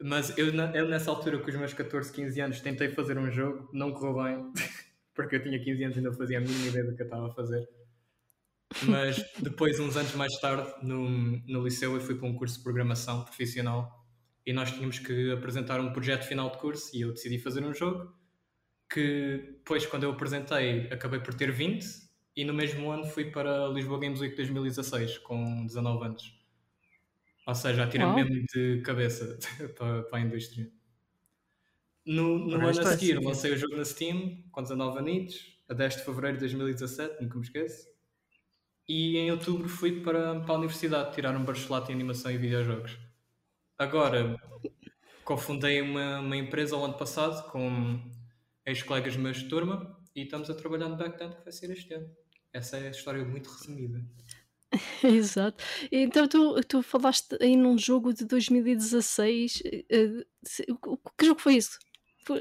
mas eu, eu, nessa altura, com os meus 14, 15 anos, tentei fazer um jogo, não correu bem, porque eu tinha 15 anos e ainda fazia a mínima ideia do que eu estava a fazer. Mas depois, uns anos mais tarde, no, no liceu, eu fui para um curso de programação profissional e nós tínhamos que apresentar um projeto final de curso e eu decidi fazer um jogo que depois quando eu apresentei acabei por ter 20 e no mesmo ano fui para Lisboa Games Week 2016 com 19 anos. Ou seja, atirei mesmo de cabeça para, para, a indústria. No, no ano a seguir lancei o jogo na Steam com 19 anos, a 10 de Fevereiro de 2017, nunca me esqueço. E em outubro fui para, para a universidade tirar um bacharelato em animação e videojogos. Agora, cofundei uma, uma empresa o ano passado com ex-colegas meus de turma e estamos a trabalhar no backend que vai ser este ano. Essa é a história muito resumida. Exato. Então tu, tu falaste aí num jogo de 2016. Uh, uh, que jogo foi isso?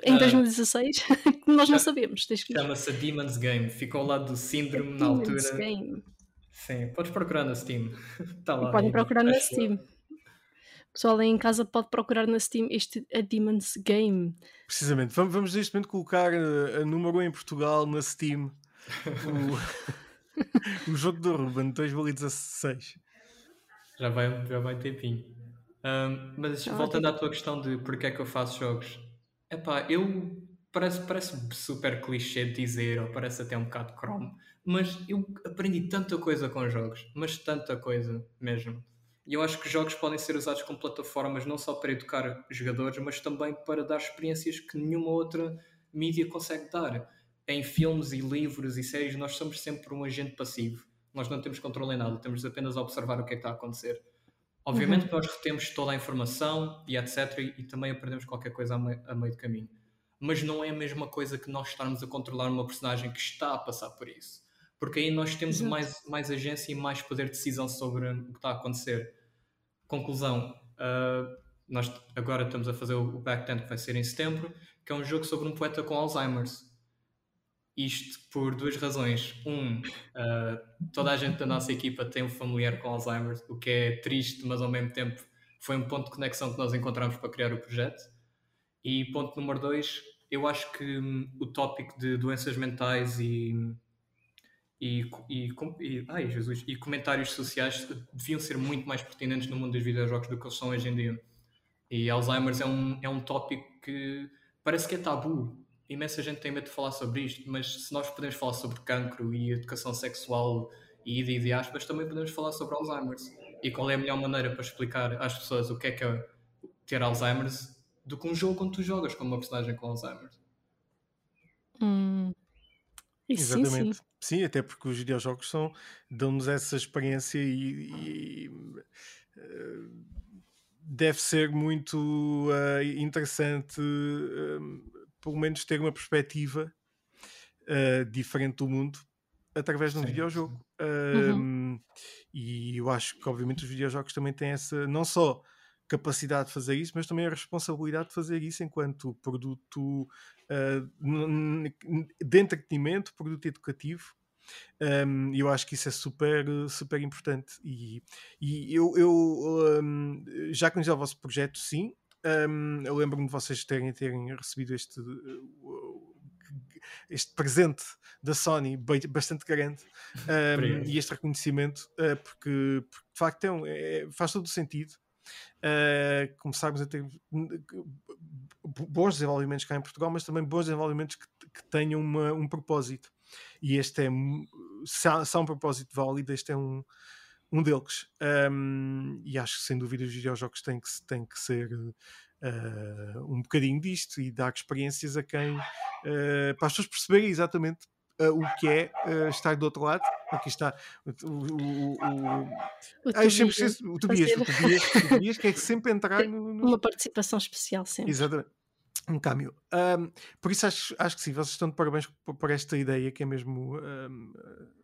em 2016? Nós não sabemos. Chama-se Demon's Game. Ficou ao lado do Síndrome na altura. Game. Sim, podes procurar na Steam. tá lá. Podem procurar na Steam. O pessoal aí em casa pode procurar na Steam este A Demon's Game. Precisamente. Vamos, vamos neste momento colocar a, eh, a número 1 em Portugal na Steam. o, o jogo do Ruben 2016. Já vai, já vai um tempinho. Um, mas ah, voltando à tua questão de porque é que eu faço jogos. Epá, eu parece, parece super clichê de dizer, ou parece até um bocado cromo, mas eu aprendi tanta coisa com jogos, mas tanta coisa mesmo. E eu acho que jogos podem ser usados como plataformas não só para educar jogadores, mas também para dar experiências que nenhuma outra mídia consegue dar. Em filmes e livros e séries, nós somos sempre um agente passivo. Nós não temos controle em nada, temos apenas a observar o que é que está a acontecer. Obviamente uhum. nós retemos toda a informação e etc. E, e também aprendemos qualquer coisa a meio, a meio de caminho. Mas não é a mesma coisa que nós estarmos a controlar uma personagem que está a passar por isso. Porque aí nós temos mais, mais agência e mais poder de decisão sobre o que está a acontecer. Conclusão, uh, nós agora estamos a fazer o Backend que vai ser em setembro, que é um jogo sobre um poeta com Alzheimer's. Isto por duas razões. Um, uh, toda a gente da nossa equipa tem um familiar com Alzheimer's, o que é triste, mas ao mesmo tempo foi um ponto de conexão que nós encontramos para criar o projeto. E ponto número dois, eu acho que um, o tópico de doenças mentais e e, e, e, ai, Jesus, e comentários sociais deviam ser muito mais pertinentes no mundo dos videojogos do que eles são hoje em dia. E Alzheimer's é um, é um tópico que parece que é tabu. Imensa gente tem medo de falar sobre isto, mas se nós podemos falar sobre cancro e educação sexual e de, de aspas, também podemos falar sobre Alzheimer's. E qual é a melhor maneira para explicar às pessoas o que é que é ter Alzheimer's do que um jogo onde tu jogas como uma personagem com Alzheimer's? Hum. Exatamente. Sim, sim. Sim, até porque os videojogos são, dão-nos essa experiência e, e uh, deve ser muito uh, interessante, uh, pelo menos, ter uma perspectiva diferente do mundo através de um sim, videojogo. Uhum. E eu acho que, obviamente, os videojogos também têm essa, não só capacidade de fazer isso, mas também a responsabilidade de fazer isso enquanto produto uh, de entretenimento, produto educativo. Um, eu acho que isso é super, super importante. E, e eu, eu um, já conheci o vosso projeto, sim. Um, eu lembro-me de vocês terem, terem recebido este, este presente da Sony bastante grande um, e este reconhecimento, uh, porque, porque, de facto é, um, é, faz todo o sentido uh, começarmos a ter bons desenvolvimentos cá em Portugal, mas também bons desenvolvimentos que, que tenham uma, um propósito. E este é, se há, se há um propósito válido, este é um, um deles. Um, e acho que sem dúvida os videojogos têm que, têm que ser uh, um bocadinho disto e dar experiências a quem, uh, para as pessoas perceberem exatamente uh, o que é estar do outro lado. Aqui está o, o, o, o, ah, sempre o Tobias, o Tobias, o Tobias, que é que sempre entrar no, no... Uma participação especial sempre. Exatamente. Um câmbio. Um, por isso acho, acho que sim, vocês estão de parabéns por, por esta ideia que é mesmo um,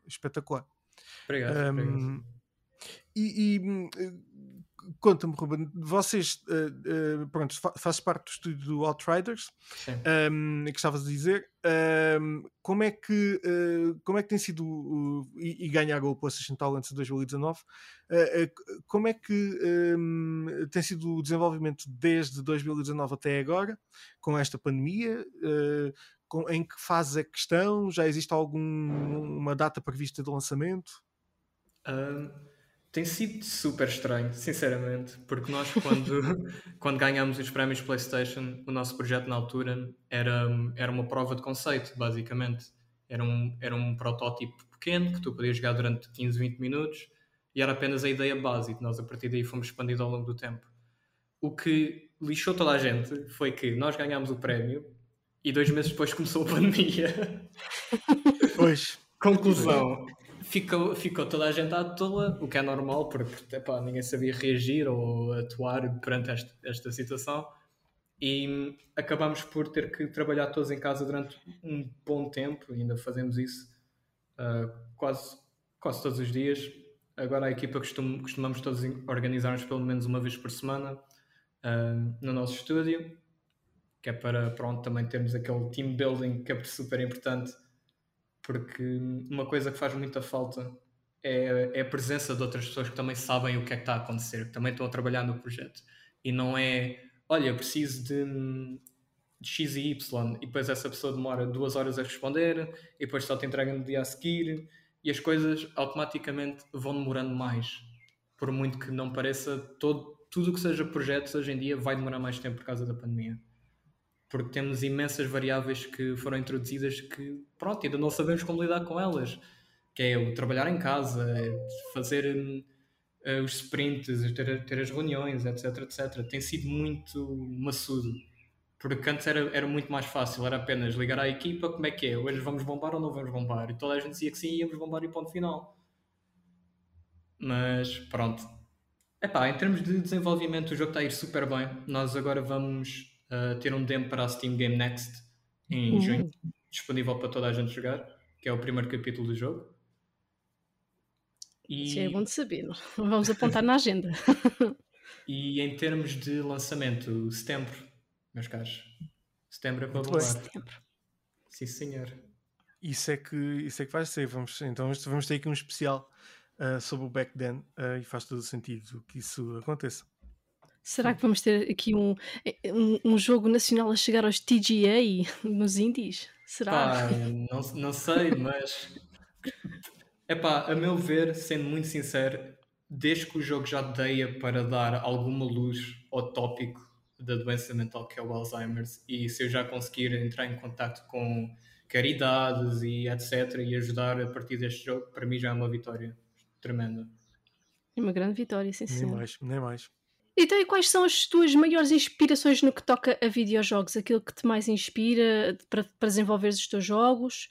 espetacular. Obrigado. Um, obrigado. E, e conta-me, Ruben, vocês, uh, uh, pronto, fa fazes parte do estúdio do Outriders, um, ehm, que estavas a dizer, um, ehm, como é que uh, como é que tem sido uh, e, e ganhar o PlayStation Talents de 2019, como é que um, ehm, tem sido o desenvolvimento desde 2019 até agora, com esta pandemia, com, em que fase é que estão, já existe alguma data prevista de lançamento? Um Tem sido super estranho, sinceramente, porque nós, quando, quando ganhámos os prémios PlayStation, o nosso projeto na altura era, era uma prova de conceito, basicamente. Era um, era um protótipo pequeno que tu podias jogar durante 15, 20 minutos e era apenas a ideia básica. Nós, a partir daí, fomos expandindo ao longo do tempo. O que lixou toda a gente foi que nós ganhámos o prémio e dois meses depois começou a pandemia. Pois. Conclusão, ficou, ficou toda a gente à toa, o que é normal, porque epá, ninguém sabia reagir ou atuar perante esta, esta situação. E acabámos por ter que trabalhar todos em casa durante um bom tempo, ainda fazemos isso uh, quase, quase todos os dias. Agora a equipa costum, costumamos todos organizar-nos pelo menos uma vez por semana uh, no nosso estúdio, que é para pronto, também termos aquele team building que é super importante porque uma coisa que faz muita falta é, é, a presença de outras pessoas que também sabem o que é que está a acontecer, que também estão a trabalhar no projeto. E não é, olha, preciso de, de X e Y, e depois essa pessoa demora duas horas a responder, e depois só te entrega no dia a seguir, e as coisas automaticamente vão demorando mais. Por muito que não pareça, todo, tudo que seja projetos hoje em dia vai demorar mais tempo por causa da pandemia porque temos imensas variáveis que foram introduzidas que, pronto, ainda não sabemos como lidar com elas, que é o trabalhar em casa, é fazer uh, os sprints, ter, ter as reuniões, etc, etc. Tem sido muito maçudo, porque antes era, era muito mais fácil, era apenas ligar à equipa, como é que é, hoje vamos bombar ou não vamos bombar, e toda a gente dizia que sim, íamos bombar e ponto final. Mas, pronto. Epá, em termos de desenvolvimento, o jogo está a ir super bem. Nós agora vamos uh, ter um demo para a Steam Game Next em uhum. junho, disponível para toda a gente jogar, que é o primeiro capítulo do jogo. E... Isso é bom de saber, vamos apontar na agenda. e em termos de lançamento, setembro, meus caros. Setembro é para bombar. Setembro. Sim, senhor. Isso é que, isso é que vai ser. Vamos, então vamos ter aqui um especial uh, sobre o Back Then uh, e faz todo o sentido que isso aconteça. Será que vamos ter aqui um, um, um, jogo nacional a chegar aos TGA nos indies? Será? Pá, não, não sei, mas. Epá, a meu ver, sendo muito sincero, desde que o jogo já deia para dar alguma luz ao tópico da doença mental que é o Alzheimer's e se eu já conseguir entrar em contato com caridades e etc e ajudar a partir deste jogo, para mim já é uma vitória tremenda. É uma grande vitória, sim, sim. Nem mais, nem mais. Então, e quais são as tuas maiores inspirações no que toca a videojogos? Aquilo que te mais inspira para, para desenvolver os teus jogos?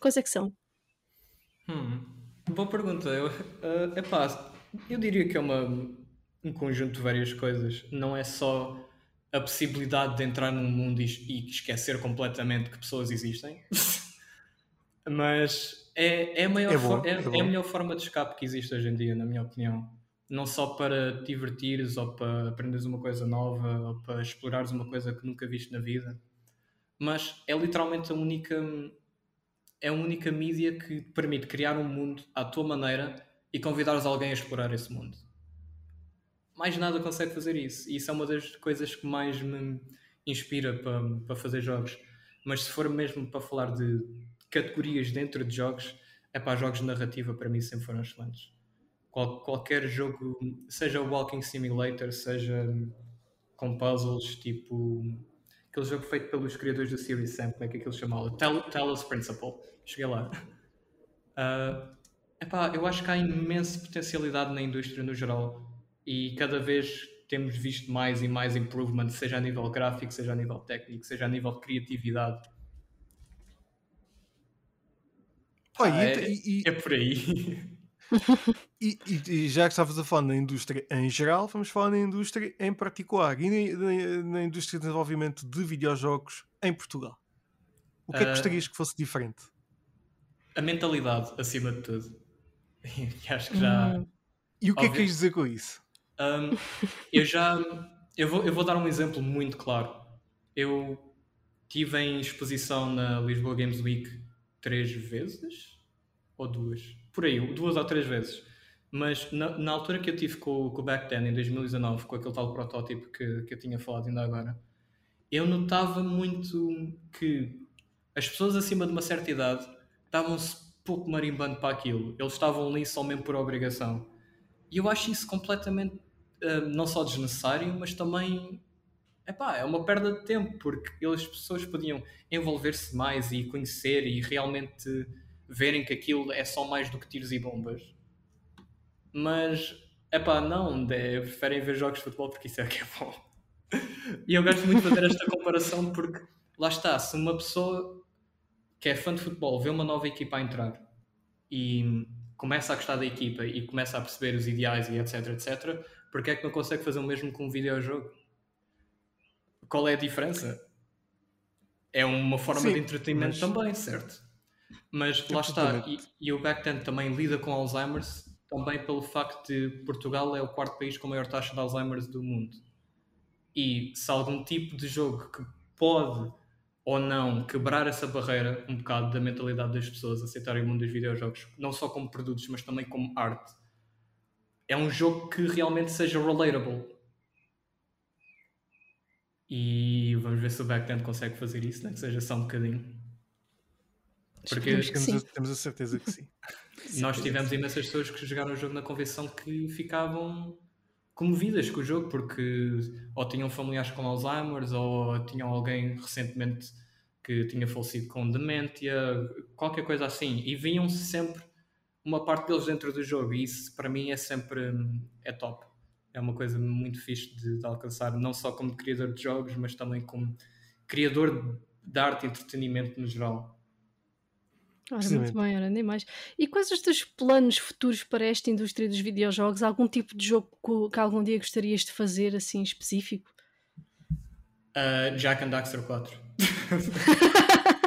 Quais é que são? Hum, boa pergunta. Eu, uh, epá, eu diria que é uma, um conjunto de várias coisas. Não é só a possibilidade de entrar num mundo e, e esquecer completamente que pessoas existem. Mas é, é, a maior é, bom, é, é, é a melhor forma de escape que existe hoje em dia, na minha opinião não só para te divertires ou para aprenderes uma coisa nova ou para explorares uma coisa que nunca viste na vida, mas é literalmente a única é a única mídia que te permite criar um mundo à tua maneira e convidares alguém a explorar esse mundo. Mais nada consegue fazer isso. E isso é uma das coisas que mais me inspira para, para fazer jogos. Mas se for mesmo para falar de categorias dentro de jogos, é para jogos de narrativa para mim sempre foram excelentes qual, qualquer jogo, seja o Walking Simulator, seja com puzzles, tipo aquele jogo feito pelos criadores da Series Sam, como é que aquilo chamava? Talos Principle. Cheguei lá. Uh, epá, eu acho que há imensa potencialidade na indústria no geral e cada vez temos visto mais e mais improvement, seja a nível gráfico, seja a nível técnico, seja a nível de criatividade. ah, é, e, e, é por aí. e, e, já que estavas a falar na indústria em geral, vamos falar na indústria em particular e na, na, na indústria de desenvolvimento de videojogos em Portugal. O que é que uh, gostarias que fosse diferente? A mentalidade, acima de tudo. e acho que já. Hum. E o que é que queres dizer com isso? Um, eu já. Eu vou, eu vou dar um exemplo muito claro. Eu tive em exposição na Lisboa Games Week três vezes ou duas por aí, duas ou três vezes. Mas na, na altura que eu tive com, com o Back Then, em 2019, com aquele tal protótipo que, que eu tinha falado ainda agora, eu notava muito que as pessoas acima de uma certa idade estavam-se pouco marimbando para aquilo. Eles estavam ali só mesmo por obrigação. E eu acho isso completamente uh, não só desnecessário, mas também epá, é uma perda de tempo, porque as pessoas podiam envolver-se mais e conhecer e realmente verem que aquilo é só mais do que tiros e bombas. Mas, epá, não, de, preferem ver jogos de futebol porque isso é que é bom. e eu gosto muito de fazer esta comparação porque, lá está, se uma pessoa que é fã de futebol vê uma nova equipa a entrar e começa a gostar da equipa e começa a perceber os ideais e etc, etc, porque é que não consegue fazer o mesmo com um videojogo? Qual é a diferença? É uma forma Sim, de entretenimento mas... também, certo? Mas lá está, e, e o Backtend também lida com Alzheimer's também pelo facto de Portugal é o quarto país com maior taxa de Alzheimer's do mundo. E se algum tipo de jogo que pode ou não quebrar essa barreira um bocado da mentalidade das pessoas aceitarem o mundo dos videojogos, não só como produtos, mas também como arte, é um jogo que realmente seja relatable. E vamos ver se o Backend consegue fazer isso, nem que seja só um bocadinho. Porque temos, a, temos a certeza que sim. Nós tivemos imensas pessoas que jogaram o jogo na convenção que ficavam comovidas com o jogo porque ou tinham familiares com Alzheimer ou tinham alguém recentemente que tinha falecido com demência, qualquer coisa assim, e viam-se sempre uma parte deles dentro do jogo, e isso para mim é sempre é top. É uma coisa muito fixe de, de alcançar, não só como criador de jogos, mas também como criador de arte e entretenimento no geral. Ora, muito bem, ora, nem mais. E quais os teus planos futuros para esta indústria dos videojogos? Algum tipo de jogo que, algum dia gostarias de fazer, assim, específico? Uh, Jack and Daxter 4.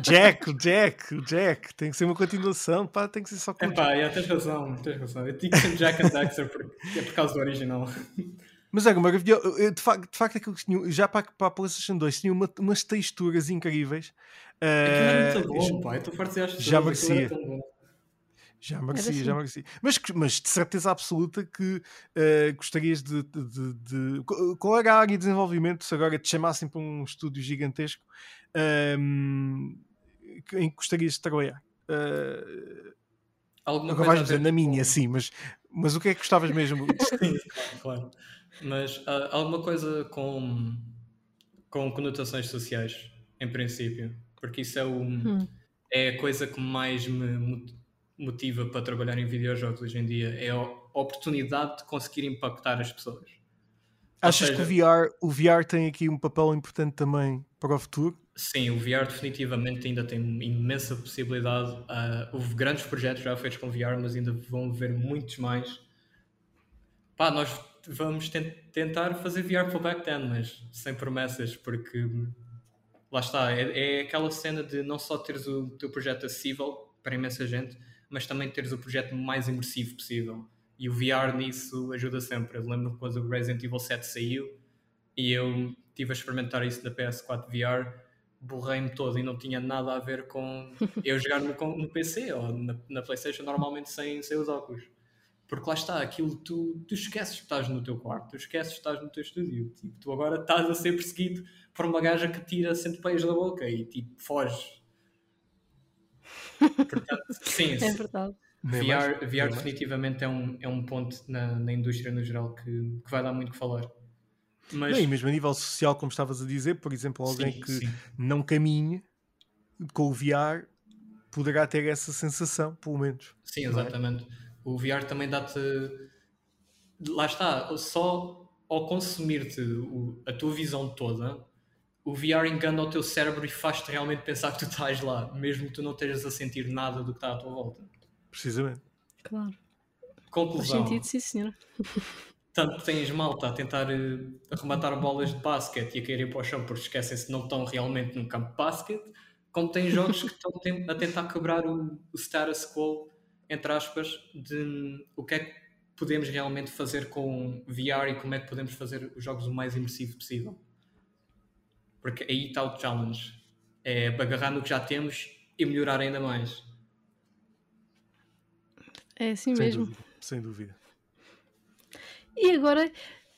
Jack, Jack, Jack, tem que ser uma continuação, pá, tem que ser só com. É pá, tens razão, tens razão. Eu digo sempre Jack and Daxter porque é por causa do original. Mas é maravilhoso. De facto, de facto aquilo que tinha, já para, para a PlayStation 2 tinha uma, umas texturas incríveis. Aquilo era muito bom. Eu farto de Já merecia. Já merecia, assim. já merecia. Mas, mas de certeza absoluta que uh, gostarias de, de, de, de, Qual era a área de desenvolvimento se agora te chamassem para um estúdio gigantesco um, em que gostarias de trabalhar? Uh, Alguma agora vais dizer na minha, sim, mas, mas o que é que gostavas mesmo? sim, claro. Mas uh, alguma coisa com, com conotações sociais, em princípio, porque isso é, o, hum. é a coisa que mais me motiva para trabalhar em videojogos hoje em dia, é a oportunidade de conseguir impactar as pessoas. Achas seja, que o VR, o VR tem aqui um papel importante também para o futuro? Sim, o VR definitivamente ainda tem imensa possibilidade. Uh, houve grandes projetos já feitos com VR, mas ainda vão haver muitos mais. Pá, nós vamos tentar fazer VR para o back then, mas sem promessas, porque lá está, é, é, aquela cena de não só teres o teu projeto acessível para imensa gente, mas também teres o projeto mais imersivo possível. E o VR nisso ajuda sempre. Eu lembro quando o Resident Evil 7 saiu e eu estive a experimentar isso na PS4 VR, borrei-me todo e não tinha nada a ver com eu jogar no, no PC ou na, na PlayStation normalmente sem, sem os óculos. Porque lá está, aquilo tu, tu esqueces que estás no teu quarto, tu esqueces que estás no teu estúdio. Tipo, tu agora estás a ser perseguido por uma gaja que tira centopeias da boca e tipo, foges. Portanto, sim, é verdade. VR, VR definitivamente é um, é um ponto na, na indústria no geral que, que vai dar muito que falar. Mas... Não, e mesmo a nível social, como estavas a dizer, por exemplo, alguém sim, que sim. não caminhe com o VR poderá ter essa sensação, pelo menos. Sim, é? exatamente. É? O VR também dá-te. Lá está, só ao consumir-te a tua visão toda, o VR engana o teu cérebro e faz-te realmente pensar que tu estás lá, mesmo que tu não estejas a sentir nada do que está à tua volta. Precisamente. Claro. Conclusão. Faz sentido, sim, senhora. Tanto tens malta a tentar uh, arrematar bolas de basquete e a caírem para o chão porque esquecem-se que não estão realmente num campo de basquete, como tem jogos que estão a tentar quebrar o, o status quo entre aspas, de o que é que podemos realmente fazer com VR e como é que podemos fazer os jogos o mais imersivo possível. Porque aí está o challenge. É agarrar no que já temos e melhorar ainda mais. É assim sem mesmo. Dúvida, sem dúvida. E agora,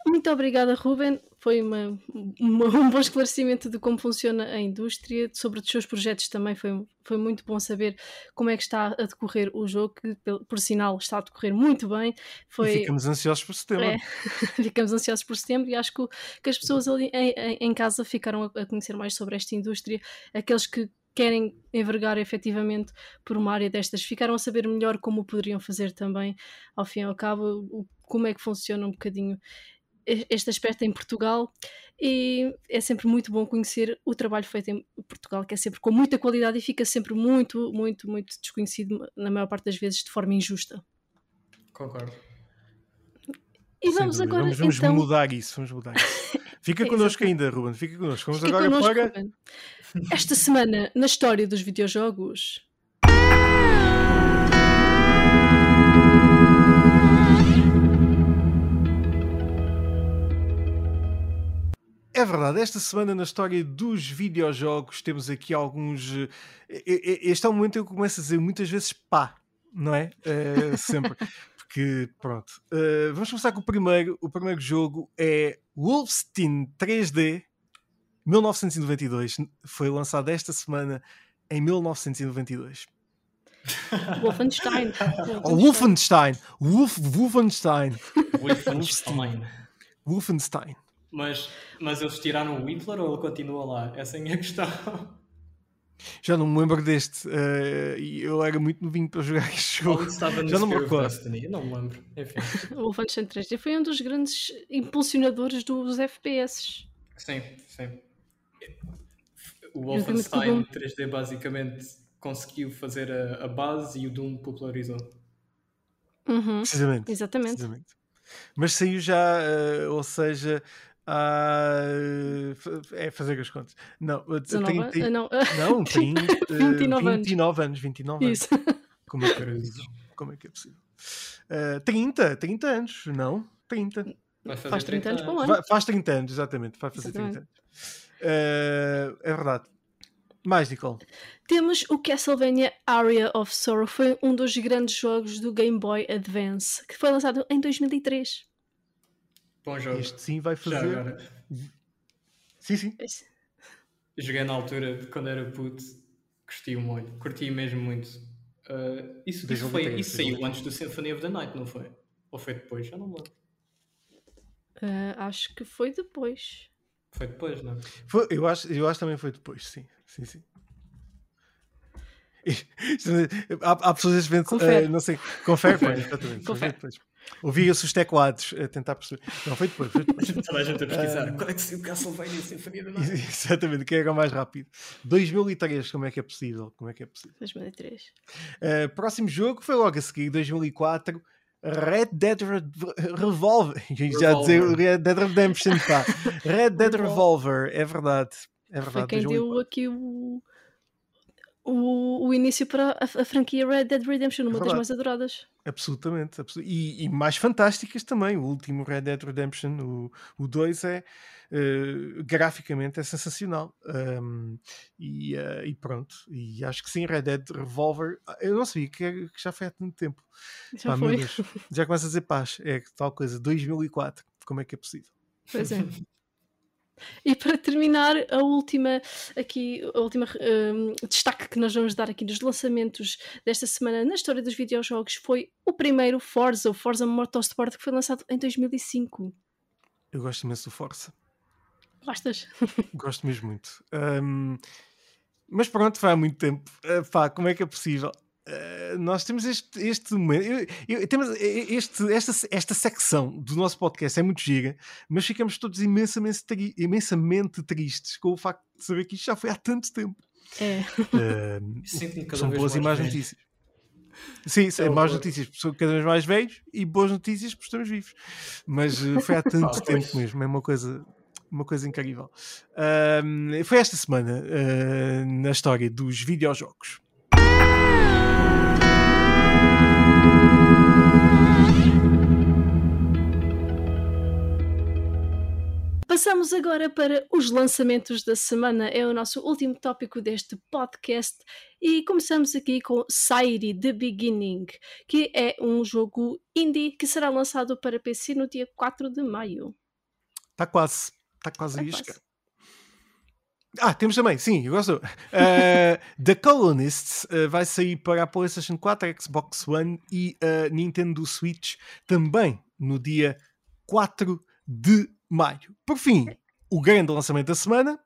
muito obrigada, Ruben, foi uma, uma, um bom esclarecimento de como funciona a indústria, sobre os seus projetos também foi, foi muito bom saber como é que está a decorrer o jogo, que por, por sinal está a decorrer muito bem. Foi, e ficamos ansiosos por setembro. É, ficamos ansiosos por setembro e acho que, que as pessoas ali em, em casa ficaram a, a conhecer mais sobre esta indústria, aqueles que querem envergar efetivamente por uma área destas, ficaram a saber melhor como poderiam fazer também, ao fim e ao cabo, o, como é que funciona um bocadinho este aspecto em Portugal e é sempre muito bom conhecer o trabalho feito em Portugal, que é sempre com muita qualidade e fica sempre muito, muito, muito desconhecido, na maior parte das vezes, de forma injusta. Concordo. E vamos agora. Vamos, vamos então... mudar isso, vamos mudar isso. Fica connosco ainda, Ruben, fica connosco. Vamos fica agora connosco, para. Ruben. Esta semana, na história dos videojogos. É verdade, esta semana na história dos videojogos temos aqui alguns. Este é o momento em que eu começo a dizer muitas vezes pá, não é? Uh, sempre. Porque, pronto. Uh, vamos começar com o primeiro. O primeiro jogo é Wolfenstein 3D 1992. Foi lançado esta semana em 1992. Wolfenstein. Oh, Wolfenstein. Wolf, Wolfenstein. Wolfenstein. Wolfenstein. Mas, mas eles tiraram o Hitler ou ele continua lá? Essa é a minha questão. Já não me lembro deste. Uh, eu era muito novinho para jogar este jogo. Já não me recordo. Eu não me lembro. Enfim. O Wolfenstein 3D foi um dos grandes impulsionadores dos FPS. Sim, sim. O Wolfenstein 3D basicamente conseguiu fazer a, a, base e o Doom popularizou. Uhum. Precisamente. Exatamente. Precisamente. Mas saiu já, uh, ou seja, Uh, é fazer as contas. Não, 19, 30, não, não 30, 29, 29 anos. 29 Isso. anos. Como é que é possível? Como é que é possível? Uh, 30, 30 anos, não? 30. Faz 30, 30 anos para o ano. Faz 30 anos, exatamente. Vai fazer exatamente. 30 anos. Uh, é verdade. Mais, Nicole. Temos o Castlevania Area of Sorrow. Foi um dos grandes jogos do Game Boy Advance, que foi lançado em 2003. Bom jogo. Este sim vai fazer. Sim, sim. Joguei na altura, quando era puto, curti muito. Curti mesmo muito. Uh, isso, isso, foi, isso saiu antes do Symphony of the Night, não foi? Ou foi depois? Já não me lembro. Uh, acho que foi depois. Foi depois, não? Foi, eu, acho, eu acho também foi depois, sim. sim, sim. há, há pessoas que uh, não sei, confere, confere. exatamente. Confere. Ouvia-se os teclados a tentar perceber. Não, foi depois. Foi depois. Toda a gente a pesquisar. Uh, Quando é que saiu Castlevania Sinfonia da Night? Exatamente, quem é que é mais rápido? 2003, como é que é possível? Como é que é possível? 2003. Uh, próximo jogo foi logo a seguir, 2004. Red Dead Revolver. Já dizer Red Dead Redemption, pá. Red Dead Revolver, é verdade. É verdade. Foi quem 2004. deu aqui o o, o início para a, a, franquia Red Dead Redemption, uma é das mais adoradas. Absolutamente, absolut e, e, mais fantásticas também. O último Red Dead Redemption, o, o 2, é uh, graficamente é sensacional. Um, e, uh, e, pronto, e acho que sim, Red Dead Revolver. Eu não sabia que, é, que já foi há tanto tempo. Já Pá, foi. já começa a dizer paz, é tal coisa, 2004. Como é que é possível? Pois é. E para terminar, a última aqui, a última um, destaque que nós vamos dar aqui nos lançamentos desta semana na história dos videojogos foi o primeiro Forza, o Forza Motorsport, que foi lançado em 2005. Eu gosto imenso do Forza. Gostas? Gosto mesmo muito. Um, mas pronto, foi há muito tempo. Uh, pá, como é que é possível? Uh, nós temos este, este momento, eu, eu, temos este, esta, esta secção do nosso podcast é muito gira, mas ficamos todos imensamente, tri, imensamente tristes com o facto de saber que isto já foi há tanto tempo. É. Uh, são boas e más notícias. Sim, é más notícias por cada vez mais velhos e boas notícias por estamos vivos. Mas uh, foi há tanto tempo mesmo, é uma coisa, uma coisa incrível. foi esta semana na história dos videojogos. Passamos agora para os lançamentos da semana. É o nosso último tópico deste podcast e começamos aqui com Sairi The Beginning, que é um jogo indie que será lançado para PC no dia 4 de maio. Está quase. Está quase É a ir quase. Ah, temos também, sim, eu gosto. Uh, The Colonists uh, vai sair para a PlayStation 4, Xbox One e a Nintendo Switch também no dia 4 de maio. Por fim, o grande lançamento da semana.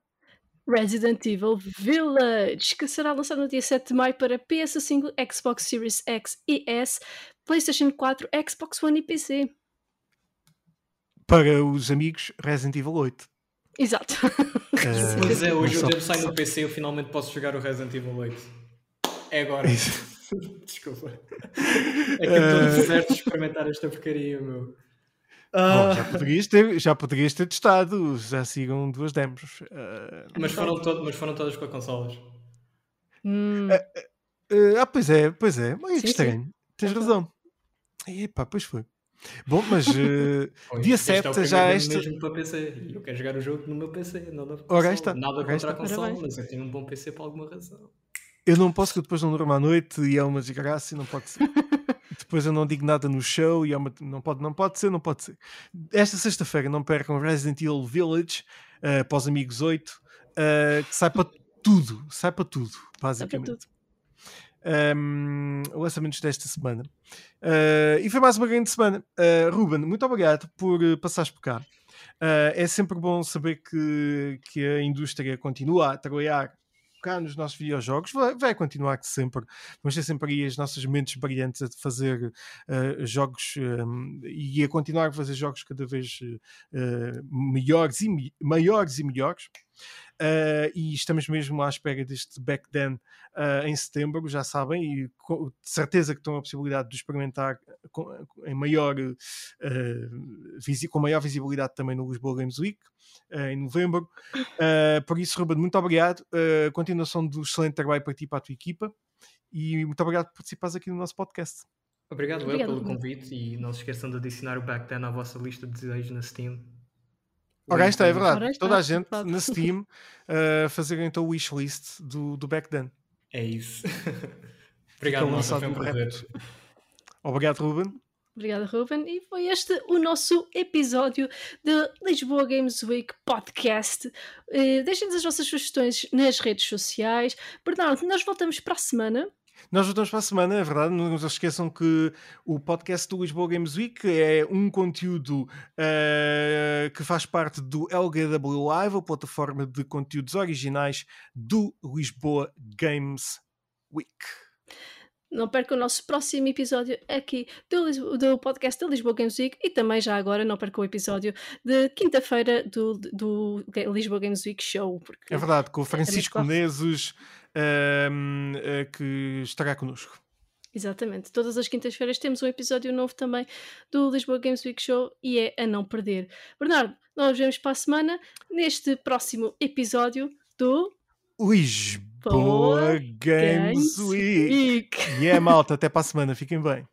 Resident Evil Village, que será lançado no dia 7 de maio para PS5, Xbox Series X e S, PlayStation 4, Xbox One e PC. Para os amigos, Resident Evil 8. Exato. Uh, Pois é, hoje o tempo sai no PC e eu finalmente posso jogar o Resident Evil 8. É agora. Desculpa. É que eu estou Eh, deserto de experimentar esta porcaria, meu. Bom, Ah, já, poderias ter, já poderias ter testado, já sigam duas demos. Uh, mas, foram to- mas foram todas para consolas. Hum, Uh, ah, pois é, pois é. Mas Sim, que sim. estranho. Tens É razão. Epá, pois foi. Bom, mas uh, Pois, dia este é o 7 primeiro já este. mesmo para PC. Eu quero jogar o jogo no meu PC, não na Ora, está. Nada Ora, contra está. a consola, Parabéns. mas eu tenho um bom PC por alguma razão. Eu não posso que eu depois não durmo à noite e é uma desgraça e não pode ser. depois eu não digo nada no show e é uma... não, pode, não pode ser, não pode ser. Esta sexta-feira não percam Resident Evil Village uh, para os amigos 8, uh, que sai para tudo, sai para tudo, dá para basicamente. tudo. um, lançamentos desta semana. Uh, e foi mais uma grande semana. Uh, Ruben, muito obrigado por uh, passares por cá. É sempre bom saber que, que a indústria continua a trabalhar cá nos nossos videojogos, vai, vai continuar sempre. Vamos ter sempre aí as nossas mentes brilhantes a fazer uh, jogos um, e a continuar a fazer jogos cada vez uh, melhores e maiores e melhores. Uh, e estamos mesmo à espera deste Back Then uh, em setembro, já sabem, e com de certeza que estão a possibilidade de experimentar com, em maior, uh, visi- com maior visibilidade também no Lisboa Games Week uh, em novembro. Uh, por isso, Ruben, muito obrigado. Uh, continuação do excelente trabalho para ti e para a tua equipa. E muito obrigado por participares aqui no nosso podcast. Obrigado, eu Obrigada, pelo convite e não se esqueçam de adicionar o Back Then à vossa lista de desejos na Steam. Ora, está, é verdade. Ora, está, Toda a gente verdade. na Steam uh, fazer então o wishlist do, do Back Then. É isso. Obrigado, lançado foi um prazer. Obrigado, Ruben. Obrigada, Ruben. E foi este o nosso episódio de Lisboa Games Week Podcast. Eh, Deixem-nos as vossas sugestões nas redes sociais. Bernardo, nós voltamos para a semana. Nós voltamos para a semana, é verdade. Não se esqueçam que o podcast do Lisboa Games Week é um conteúdo eh, que faz parte do LGW Live, a plataforma de conteúdos originais do Lisboa Games Week. Não percam o nosso próximo episódio aqui do, do podcast da Lisboa Games Week e também já agora não percam o episódio de quinta-feira do, do Lisboa Games Week Show. Porque É verdade, com o Francisco muito Menezes, ehm, eh, que estará connosco. Exatamente. Todas as quintas-feiras temos um episódio novo também do Lisboa Games Week Show e é a não perder. Bernardo, nós vemos para a semana neste próximo episódio do Lisboa Boa Games Week. Week. E é malta, até para a semana, fiquem bem.